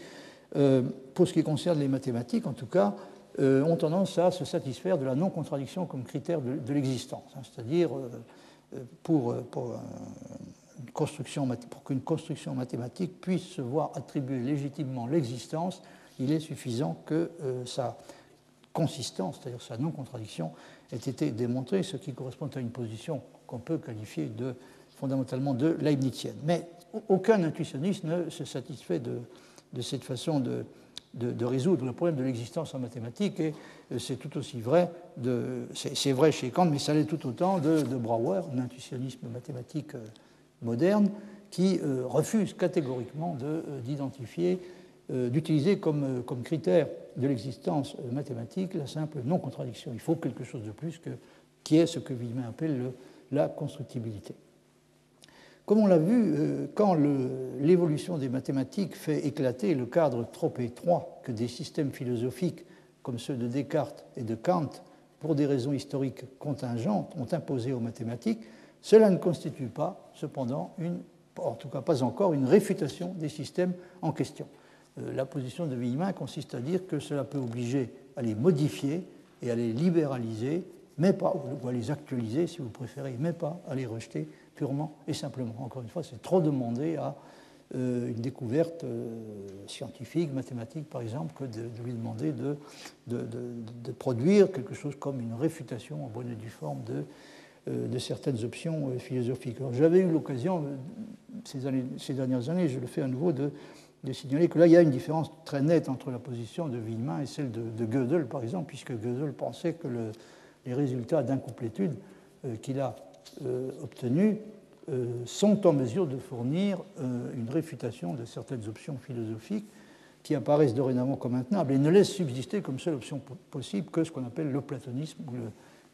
Speaker 1: euh, pour ce qui concerne les mathématiques en tout cas, euh, ont tendance à se satisfaire de la non-contradiction comme critère de, l'existence. Hein. C'est-à-dire, pour, qu'une construction mathématique puisse se voir attribuer légitimement l'existence, il est suffisant que euh, sa consistance, c'est-à-dire sa non-contradiction, ait été démontrée, ce qui correspond à une position qu'on peut qualifier de fondamentalement de leibnizienne. Mais aucun intuitionniste ne se satisfait de, cette façon de, résoudre le problème de l'existence en mathématiques, et euh, c'est tout aussi vrai, c'est vrai chez Kant, mais ça l'est tout autant de, Brouwer, un intuitionnisme mathématique euh, moderne, qui refuse catégoriquement d'identifier d'utiliser comme, comme, critère de l'existence mathématique la simple non-contradiction. Il faut quelque chose de plus que, qui est ce que Villemin appelle la constructibilité. Comme on l'a vu, euh, quand l'évolution des mathématiques fait éclater le cadre trop étroit que des systèmes philosophiques comme ceux de Descartes et de Kant, pour des raisons historiques contingentes, ont imposé aux mathématiques, cela ne constitue pas, cependant, une, en tout cas pas encore, une réfutation des systèmes en question. Euh, la position de Villemin consiste à dire que cela peut obliger à les modifier et à les libéraliser, mais pas, ou à les actualiser si vous préférez, mais pas à les rejeter purement et simplement. Encore une fois, c'est trop demander à euh, une découverte euh, scientifique, mathématique par exemple, que de, lui demander de, produire quelque chose comme une réfutation en bonne et due forme de, certaines options philosophiques. J'avais eu l'occasion, ces, ces, dernières années, je le fais à nouveau, de, signaler que là, il y a une différence très nette entre la position de Wiemann et celle de, Gödel, par exemple, puisque Gödel pensait que les résultats d'incomplétude qu'il a euh, obtenus euh, sont en mesure de fournir euh, une réfutation de certaines options philosophiques qui apparaissent dorénavant comme intenables et ne laissent subsister comme seule option possible que ce qu'on appelle le platonisme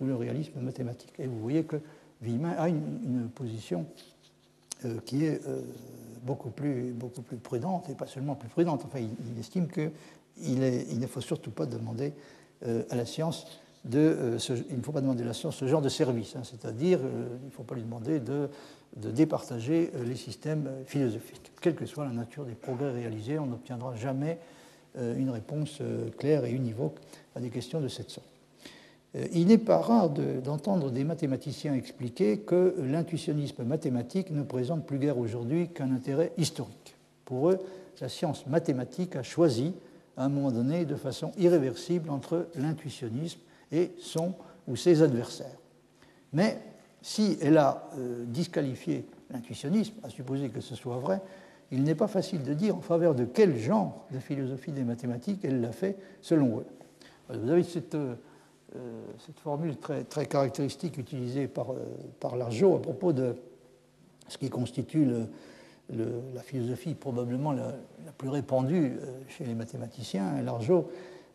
Speaker 1: ou le, réalisme mathématique. Et vous voyez que Villemin a une, position qui est beaucoup, plus, beaucoup prudente, et pas seulement plus prudente, enfin il, estime qu'il il ne faut surtout pas demander à la science euh, il ne faut pas demander à la science ce genre de service, hein, c'est-à-dire euh, il ne faut pas lui demander de, départager euh, les systèmes philosophiques. Quelle que soit la nature des progrès réalisés, on n'obtiendra jamais une réponse claire et univoque à des questions de cette sorte. Il n'est pas rare d'entendre des mathématiciens expliquer que l'intuitionnisme mathématique ne présente plus guère aujourd'hui qu'un intérêt historique. Pour eux, la science mathématique a choisi, à un moment donné, de façon irréversible entre l'intuitionnisme et son ou ses adversaires. Mais si elle a euh, disqualifié l'intuitionnisme, à supposer que ce soit vrai, il n'est pas facile de dire en faveur de quel genre de philosophie des mathématiques elle l'a fait selon eux. Vous avez cette, euh, euh, cette formule très, caractéristique utilisée par, par Largeau à propos de ce qui constitue la philosophie probablement la, plus répandue chez les mathématiciens. Largeau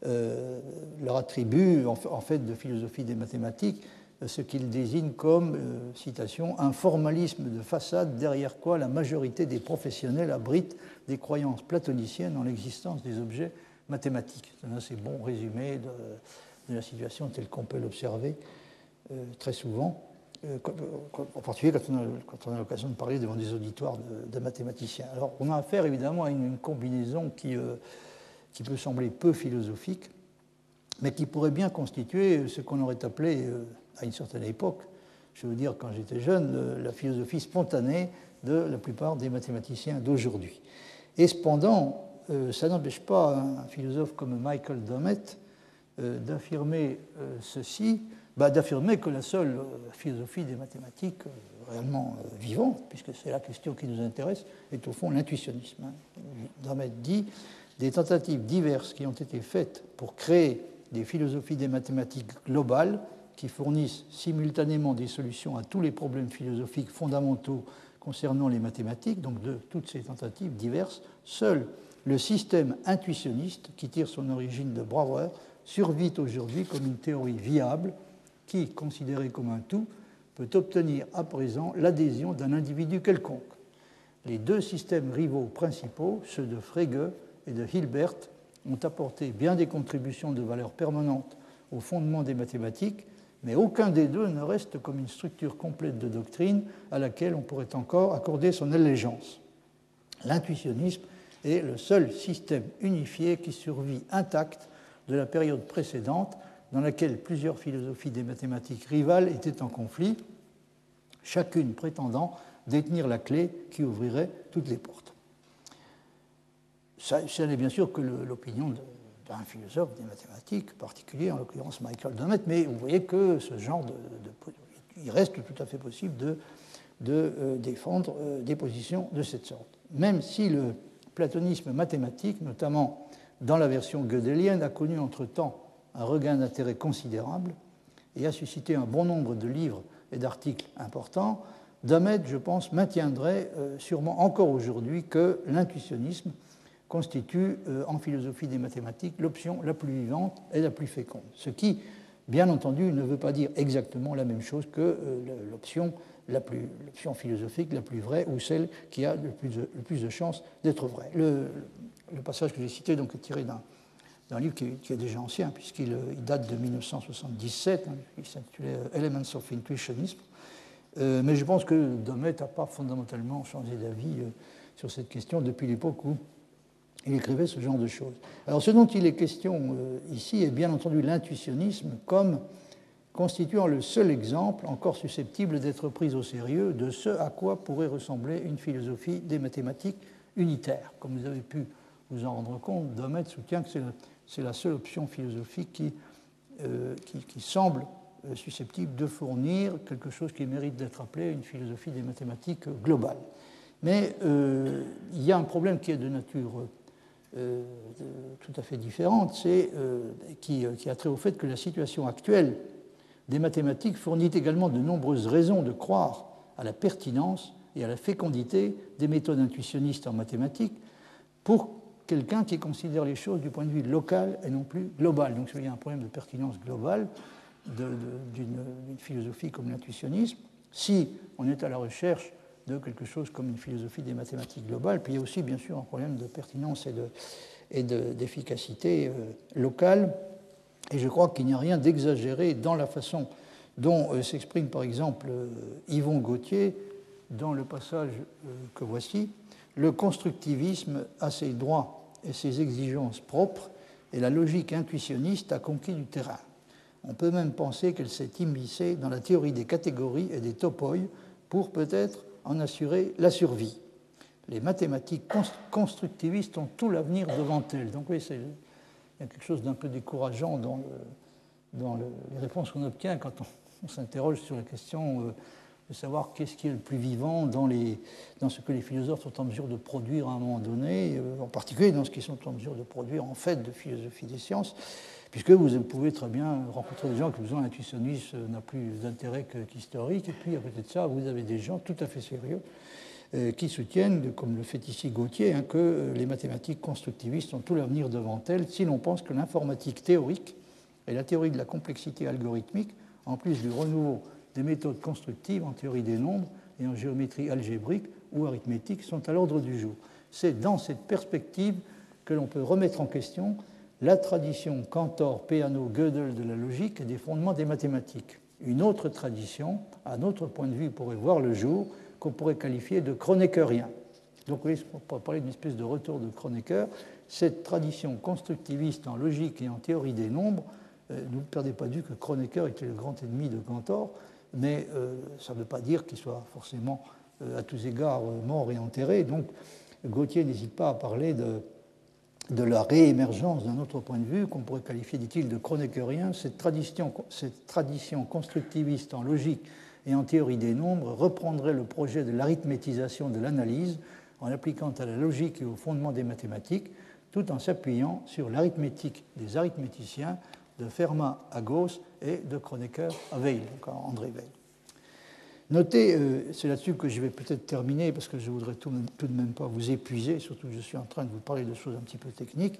Speaker 1: euh, leur attribue en fait de philosophie des mathématiques euh, ce qu'ils désignent comme, euh, citation, un formalisme de façade derrière quoi la majorité des professionnels abritent des croyances platoniciennes en l'existence des objets mathématiques. C'est un assez bon résumé la situation telle qu'on peut l'observer très souvent, en particulier quand on a, l'occasion de parler devant des auditoires de, mathématiciens. Alors on a affaire évidemment à une, combinaison qui qui peut sembler peu philosophique, mais qui pourrait bien constituer ce qu'on aurait appelé euh, à une certaine époque, je veux dire quand j'étais jeune, la philosophie spontanée de la plupart des mathématiciens d'aujourd'hui. Et cependant, euh, ça n'empêche pas un philosophe comme Michael euh, d'affirmer ceci, bah, d'affirmer que la seule philosophie des mathématiques réellement vivante, puisque c'est la question qui nous intéresse, est au fond l'intuitionnisme. Hein. Dummett dit des tentatives diverses qui ont été faites pour créer des philosophies des mathématiques globales qui fournissent simultanément des solutions à tous les problèmes philosophiques fondamentaux concernant les mathématiques, donc de toutes ces tentatives diverses, seul le système intuitionniste, qui tire son origine de Brouwer, survit aujourd'hui comme une théorie viable qui, considérée comme un tout, peut obtenir à présent l'adhésion d'un individu quelconque. Les deux systèmes rivaux principaux, ceux de Frege et de Hilbert ont apporté bien des contributions de valeur permanente au fondement des mathématiques, mais aucun des deux ne reste comme une structure complète de doctrine à laquelle on pourrait encore accorder son allégeance. L'intuitionnisme est le seul système unifié qui survit intact de la période précédente dans laquelle plusieurs philosophies des mathématiques rivales étaient en conflit, chacune prétendant détenir la clé qui ouvrirait toutes les portes. Ça, n'est bien sûr que l'opinion d'un philosophe des mathématiques particulier, en l'occurrence Michael Dummett, mais vous voyez que ce genre de, il reste tout à fait possible de, de euh, défendre euh, des positions de cette sorte. Même si le platonisme mathématique, notamment dans la version gödelienne, a connu entre-temps un regain d'intérêt considérable et a suscité un bon nombre de livres et d'articles importants, Dummett, je pense, maintiendrait euh, sûrement encore aujourd'hui que l'intuitionnisme constitue en philosophie des mathématiques l'option la plus vivante et la plus féconde. Ce qui, bien entendu, ne veut pas dire exactement la même chose que l'option l'option philosophique la plus vraie ou celle qui a le plus de, chances d'être vraie. Passage que j'ai cité est tiré d'un livre qui est, déjà ancien, puisqu'il date de 1977, hein, il s'intitulait Elements of Intuitionism. Euh, mais je pense que Domet n'a pas fondamentalement changé d'avis euh, sur cette question depuis l'époque où il écrivait ce genre de choses. Alors ce dont il est question euh, ici est bien entendu l'intuitionnisme comme constituant le seul exemple encore susceptible d'être pris au sérieux de ce à quoi pourrait ressembler une philosophie des mathématiques unitaire. Comme vous avez pu vous en rendre compte, Domet soutient que c'est la seule option philosophique qui, euh, qui, semble euh, susceptible de fournir quelque chose qui mérite d'être appelé une philosophie des mathématiques globale. Mais euh, il y a un problème qui est de nature tout à fait différente, qui, qui, a trait au fait que la situation actuelle des mathématiques fournit également de nombreuses raisons de croire à la pertinence et à la fécondité des méthodes intuitionnistes en mathématiques pour quelqu'un qui considère les choses du point de vue local et non plus global. Donc il y a un problème de pertinence globale d'une philosophie comme l'intuitionnisme. Si on est à la recherche de quelque chose comme une philosophie des mathématiques globales, puis il y a aussi bien sûr un problème de pertinence et d'efficacité euh, locale et je crois qu'il n'y a rien d'exagéré dans la façon dont euh, s'exprime par exemple euh, Yvon Gauthier dans le passage que voici. Le constructivisme a ses droits et ses exigences propres et la logique intuitionniste a conquis du terrain. On peut même penser qu'elle s'est immiscée dans la théorie des catégories et des topoi pour peut-être en assurer la survie. Les mathématiques constructivistes ont tout l'avenir devant elles. Donc oui, il y a quelque chose d'un peu décourageant dans, les réponses qu'on obtient quand on, s'interroge sur la question euh, de savoir qu'est-ce qui est le plus vivant dans, ce que les philosophes sont en mesure de produire à un moment donné, euh, en particulier dans ce qu'ils sont en mesure de produire en fait de philosophie des sciences, puisque vous pouvez très bien rencontrer des gens qui vous ont l'intuitionnisme n'a plus d'intérêt qu'historique, et puis à côté de ça, vous avez des gens tout à fait sérieux euh, qui soutiennent, comme le fait ici Gauthier, hein, que euh, les mathématiques constructivistes ont tout l'avenir devant elles si l'on pense que l'informatique théorique et la théorie de la complexité algorithmique, en plus du renouveau des méthodes constructives en théorie des nombres et en géométrie algébrique ou arithmétique, sont à l'ordre du jour. C'est dans cette perspective que l'on peut remettre en question la tradition Cantor, Peano, Gödel de la logique et des fondements des mathématiques. Une autre tradition, à notre point de vue, pourrait voir le jour qu'on pourrait qualifier de chronékerien. Donc oui, on pourrait parler d'une espèce de retour de Kronecker. Cette tradition constructiviste en logique et en théorie des nombres, euh, ne perdez pas vue que Kronecker était le grand ennemi de Cantor, mais euh, ça ne veut pas dire qu'il soit forcément euh, à tous égards mort et enterré. Donc Gauthier n'hésite pas à parler de, la réémergence d'un autre point de vue qu'on pourrait qualifier, dit-il, de chroniquerien. Cette tradition, cette tradition constructiviste en logique et en théorie des nombres reprendrait le projet de l'arithmétisation de l'analyse en l'appliquant à la logique et au fondement des mathématiques, tout en s'appuyant sur l'arithmétique des arithméticiens de Fermat à Gauss et de Kronecker à Weil, donc André Weil. Notez, euh, c'est là-dessus que je vais peut-être terminer, parce que je ne voudrais tout, de même pas vous épuiser, surtout que je suis en train de vous parler de choses un petit peu techniques.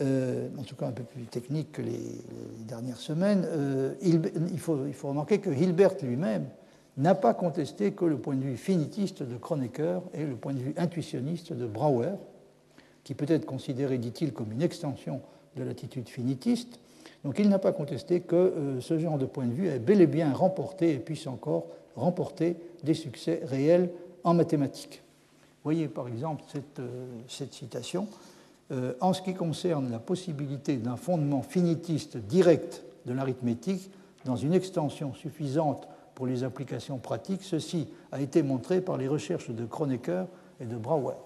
Speaker 1: Euh, en tout cas un peu plus technique que les, dernières semaines, euh, il, faut, il, faut, remarquer que Hilbert lui-même n'a pas contesté que le point de vue finitiste de Kronecker et le point de vue intuitionniste de Brouwer, qui peut être considéré, dit-il, comme une extension de l'attitude finitiste. Donc il n'a pas contesté que euh, ce genre de point de vue ait bel et bien remporté et puisse encore remporter des succès réels en mathématiques. Voyez par exemple cette, cette citation euh, en ce qui concerne la possibilité d'un fondement finitiste direct de l'arithmétique dans une extension suffisante pour les applications pratiques, ceci a été montré par les recherches de Kronecker et de Brouwer.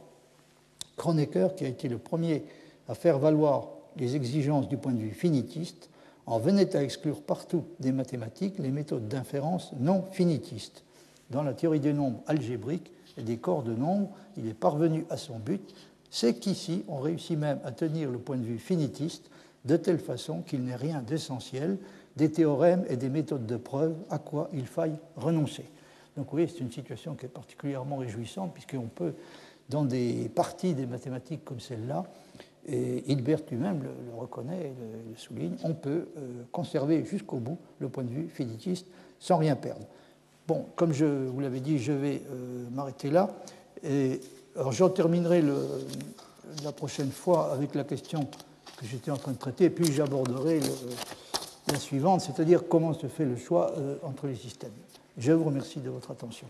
Speaker 1: Kronecker, qui a été le premier à faire valoir les exigences du point de vue finitiste, en venait à exclure partout des mathématiques les méthodes d'inférence non finitistes. Dans la théorie des nombres algébriques et des corps de nombres, il est parvenu à son but c'est qu'ici, on réussit même à tenir le point de vue finitiste de telle façon qu'il n'est rien d'essentiel des théorèmes et des méthodes de preuve à quoi il faille renoncer. Donc oui, c'est une situation qui est particulièrement réjouissante puisqu'on peut dans des parties des mathématiques comme celle-là, et Hilbert lui-même le, reconnaît et le, souligne, on peut euh, conserver jusqu'au bout le point de vue finitiste sans rien perdre. Bon, comme je vous l'avais dit, je vais euh, m'arrêter là. Et, alors j'en terminerai la prochaine fois avec la question que j'étais en train de traiter, et puis j'aborderai la suivante, c'est-à-dire comment se fait le choix euh, entre les systèmes. Je vous remercie de votre attention.